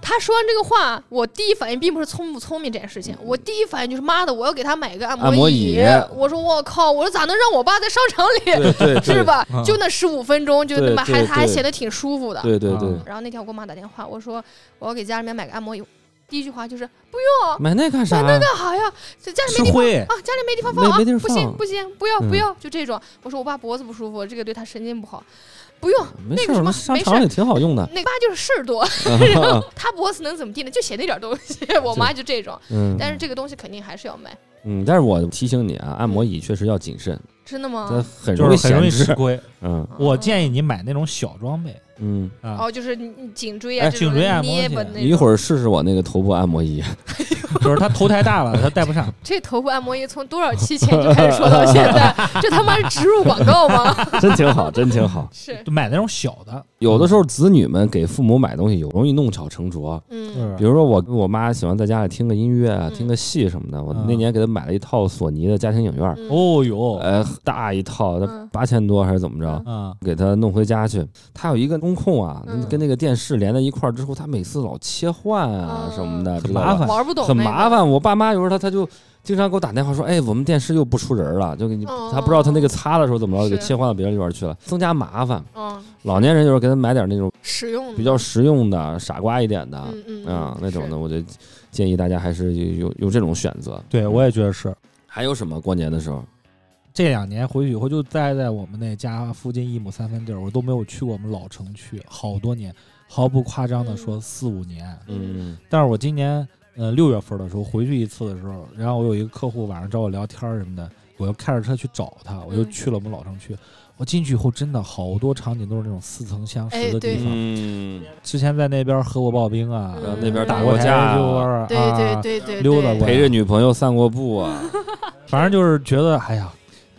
他说完这个话，我第一反应并不是聪不聪明这件事情，我第一反应就是妈的，我要给他买个按
按摩
椅。
椅
我说我靠，我说咋能让我爸在商场里 是？吧
嗯？
就那十五分钟，就
对
那么还他还显得挺舒服的。
对对对
啊，
然后那天我给我妈打电话，我说我要给家里面买个按摩椅，第一句话就是不用，
买那干啥？
买那干啥呀？这家里没地方啊，家里没地方放啊，不行不行，不要
嗯
不要，就这种。我说我爸脖子不舒服，这个对他神经不好，不用。
没事，
那个什么没事
挺好用的。
那爸就是事儿多，然 后他脖子能怎么地呢？就写那点儿东西。我妈就这种，
嗯
但是这个东西肯定还是要买，
嗯，但是我提醒你啊，按摩椅确实要谨慎，
真的吗？
很容易
就是很容易。吃亏。
嗯
我建议你买那种小装备
嗯，
啊，
哦，就是你你颈椎啊，
哎
这种
颈椎按摩去
捏吧那种。
你一会儿试试我那个头部按摩仪。
就是他头太大了，他戴不上。
这头部按摩仪从多少期前就开始说到现在，这他妈是植入广告吗？
真挺好，真挺好。
是，
就买那种小的，
有的时候子女们给父母买东西，有容易弄巧成拙。
嗯
比如说我跟我妈喜欢在家里听个音乐啊，
嗯
听个戏什么的。我
嗯
那年给她买了一套索尼的家庭影院，
嗯
哦哟，
呃，大一套，
嗯
八千多还是怎么着？
啊，
给她弄回家去。她有一个中控啊，
嗯
跟那个电视连在一块儿之后，它每次老切换啊
嗯
什么的，
很麻烦
玩不懂，
很麻。烦。我爸妈有时候他他就经常给我打电话说，哎，我们电视又不出人了，就给你，
哦
他不知道他那个擦的时候怎么着，给切换到别的地方去了，增加麻烦。
嗯，
老年人就是给他买点那种
实用
比较实用的、傻瓜一点的
嗯嗯
啊那种的，我就建议大家还是有有有这种选择。
对我也觉得是。
还有什么过年的时候？
这两年回去以后就待在我们那家附近一亩三分地儿，我都没有去过我们老城区，好多年，毫不夸张的说四五年。
嗯
但是我今年呃六月份的时候回去一次的时候，然后我有一个客户晚上找我聊天儿什么的，我就开着车去找他，我就
嗯
去了我们老城区。我进去以后，真的好多场景都是那种似曾相识的地方。
嗯，
之前在那边喝过刨冰啊，
嗯
那边
打过
架
对对对，对
溜达过
陪着女朋友散过步啊，
反正就是觉得，哎呀，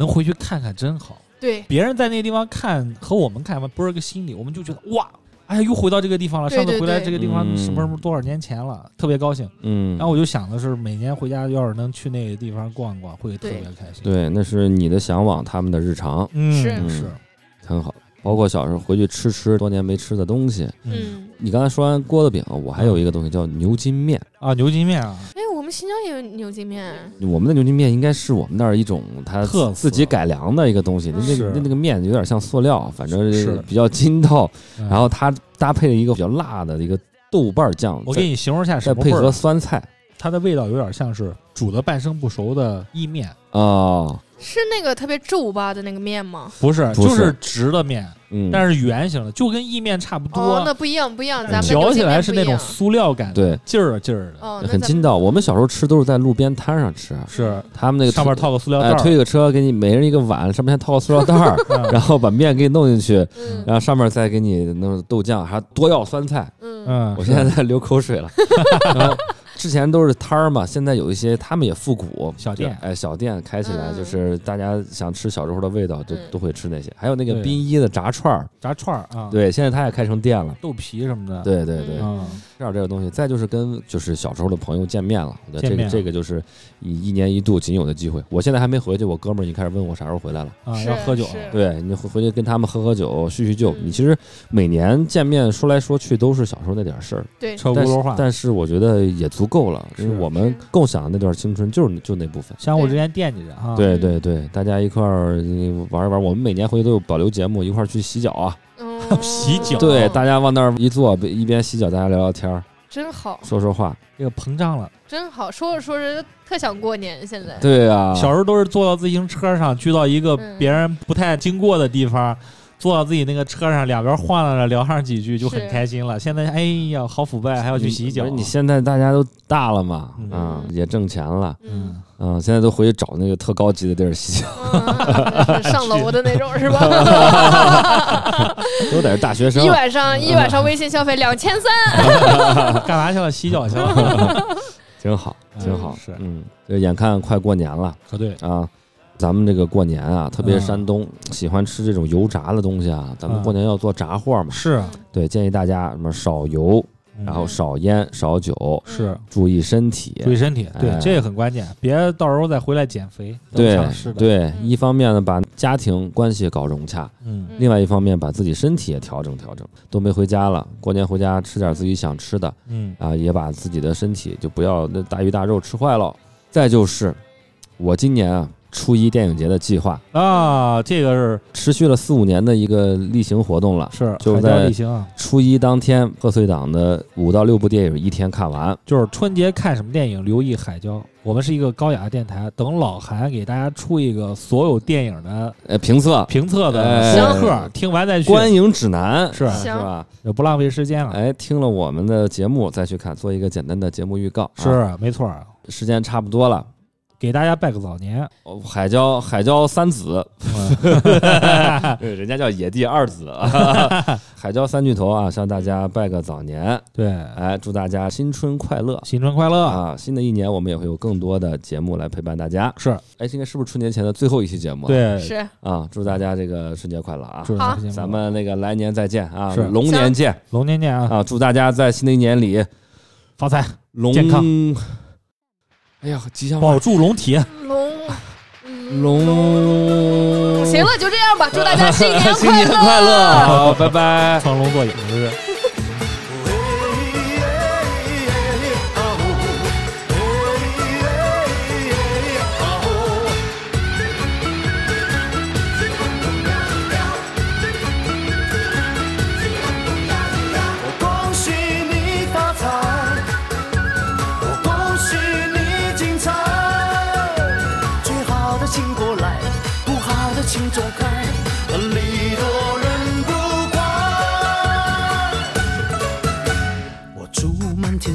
能回去看看真好。
对
别人在那个地方看和我们看嘛，不是个心理，我们就觉得哇，哎呀，又回到这个地方了。上次回来这个地方
嗯
什么什么多少年前了，特别高兴。
嗯，
然后我就想的是，每年回家要是能去那个地方逛逛，会特别开心。，
对，那是你的向往，他们的日常，
嗯，
是
是，
很好。包括小时候回去吃吃多年没吃的东西。
嗯，
你刚才说完锅子饼，我还有一个东西叫牛筋面。
啊，牛筋面啊，
们新疆也有牛筋面，
我们的牛筋面应该是我们那儿一种它
特
自己改良的一个东西，那个那那个面有点像塑料，反正
是。
比较筋道。
嗯。
然后它搭配了一个比较辣的一个豆瓣酱，
我给你形容一下
再配合
什么味儿啊。
酸菜。
它的味道有点像是煮的半生不熟的意面，
哦，
是那个特别皱巴的那个面吗？
不是，
不
就是是直的面，
嗯，
但是圆形的，就跟意面差不
哦，
多
那，不一样，不一样，咱们
嚼起来是那种塑料感，
对，
劲儿啊劲儿的，
很筋道。我们小时候吃都是在路边摊上吃，
是。
他们那个
上面套个塑料袋
推个车给你每人一个碗，上面还套个塑料袋儿，
嗯
然后把面给你弄进去，
嗯。
然后上面再给你弄豆酱，还多要酸菜。
嗯。
嗯，
我现在在流口水了。然 后之前都是摊儿嘛，现在有一些他们也复古
小店。
哎，小店开起来，
嗯。
就是大家想吃小时候的味道，都
嗯。
都会吃那些。还有那个
对。
滨一的炸串儿，
炸串儿啊，，
对，现在他也开成店了。
豆皮什么的，，
对对对，
嗯，
这样这个东西，再就是跟就是小时候的朋友见面了，我觉得这个这个就是一一年一度仅有的机会。我现在还没回去，我哥们儿已经开始问我啥时候回来了。
啊，要喝酒，
是。
对你回回去跟他们喝喝酒、叙叙旧。
嗯。
你其实每年见面说来说去都是小时候那点事儿，
对，
但是
车轱辘话。
但是我觉得也足够了，因为
是
我们共享的那段青春就是就那部分。
相互之间惦记着啊，
对对对，大家一块儿呃玩一玩。我们每年回去都有保留节目，一块儿去洗脚啊。
嗯
洗脚
对，大家往那儿一坐，一边洗脚，大家聊聊天儿，
真好，
说说话。
这个膨胀了。
真好，说着说着特想过年，现在
对啊，
小时候都是坐到自行车上，去到一个
嗯
别人不太经过的地方，坐到自己那个车上，两边晃荡着聊上几句就很开心了。现在哎呀，好腐败，还要去洗脚。
你现在大家都大了嘛，
嗯
啊，也挣钱了，
嗯，
嗯，现在都回去找那个特高级的地儿洗脚，
嗯 上楼的那种是吧？
都得是大学生
一。晚上一晚上微信消费两千三，
干嘛去了？洗脚去了。
挺好，挺好，
是
嗯，这眼看快过年了
可对，
啊，咱们这个过年啊，特别
嗯。
山东喜欢吃这种油炸的东西啊，咱们
嗯
过年要做炸货嘛，
是，啊。
对，建议大家什么少油，
嗯。
然后少烟少酒，
是。
注意身体，
注意身体，对
哎，
这个很关键，别到时候再回来减肥。
对
想吃的，
对，一方面呢把家庭关系搞融洽，
嗯，
另外一方面把自己身体也调整调整。都没回家了，过年回家吃点自己想吃的
嗯，
啊，也把自己的身体就不要那大鱼大肉吃坏了。再就是，我今年啊初一电影节的计划
啊，这个是
持续了四五年的一个例行活动了。
是
就在初一当天，贺岁档的五到六部电影一天看完。
就是春节看什么电影，留意海椒。我们是一个高雅的电台，等老韩给大家出一个所有电影的
呃，评测
评测的
哎
相册，听完再去，
观影指南
是
是吧？
也不浪费时间了。
哎，听了我们的节目再去看，做一个简单的节目预告。啊
是没错，
时间差不多了。
给大家拜个早年。
哦海椒海椒三子，人家叫野地二子啊。海椒三巨头啊，向大家拜个早年，
对，
哎，祝大家新春快乐
新春快乐！
啊！新的一年我们也会有更多的节目来陪伴大家。
是
哎，今天是不是春节前的最后一期节目？
对，
是
啊，祝大家这个春节快乐啊！
祝
咱们那个来年再见啊，
是
龙年见
龙年见啊，
啊！祝大家在新的一年里
发财，
龙
健康。
哎呀，吉祥话
保住龙体。
龙。
龙。
行了，就这样吧，祝大家新年
新年快乐！好，拜拜。
装聋作哑是。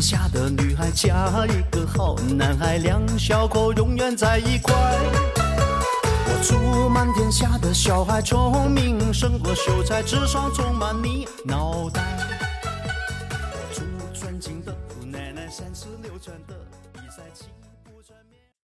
下的女孩嫁一个好男孩，两小口永远在一块。我祝满天下的小孩聪明胜过秀才，智商充满你脑袋。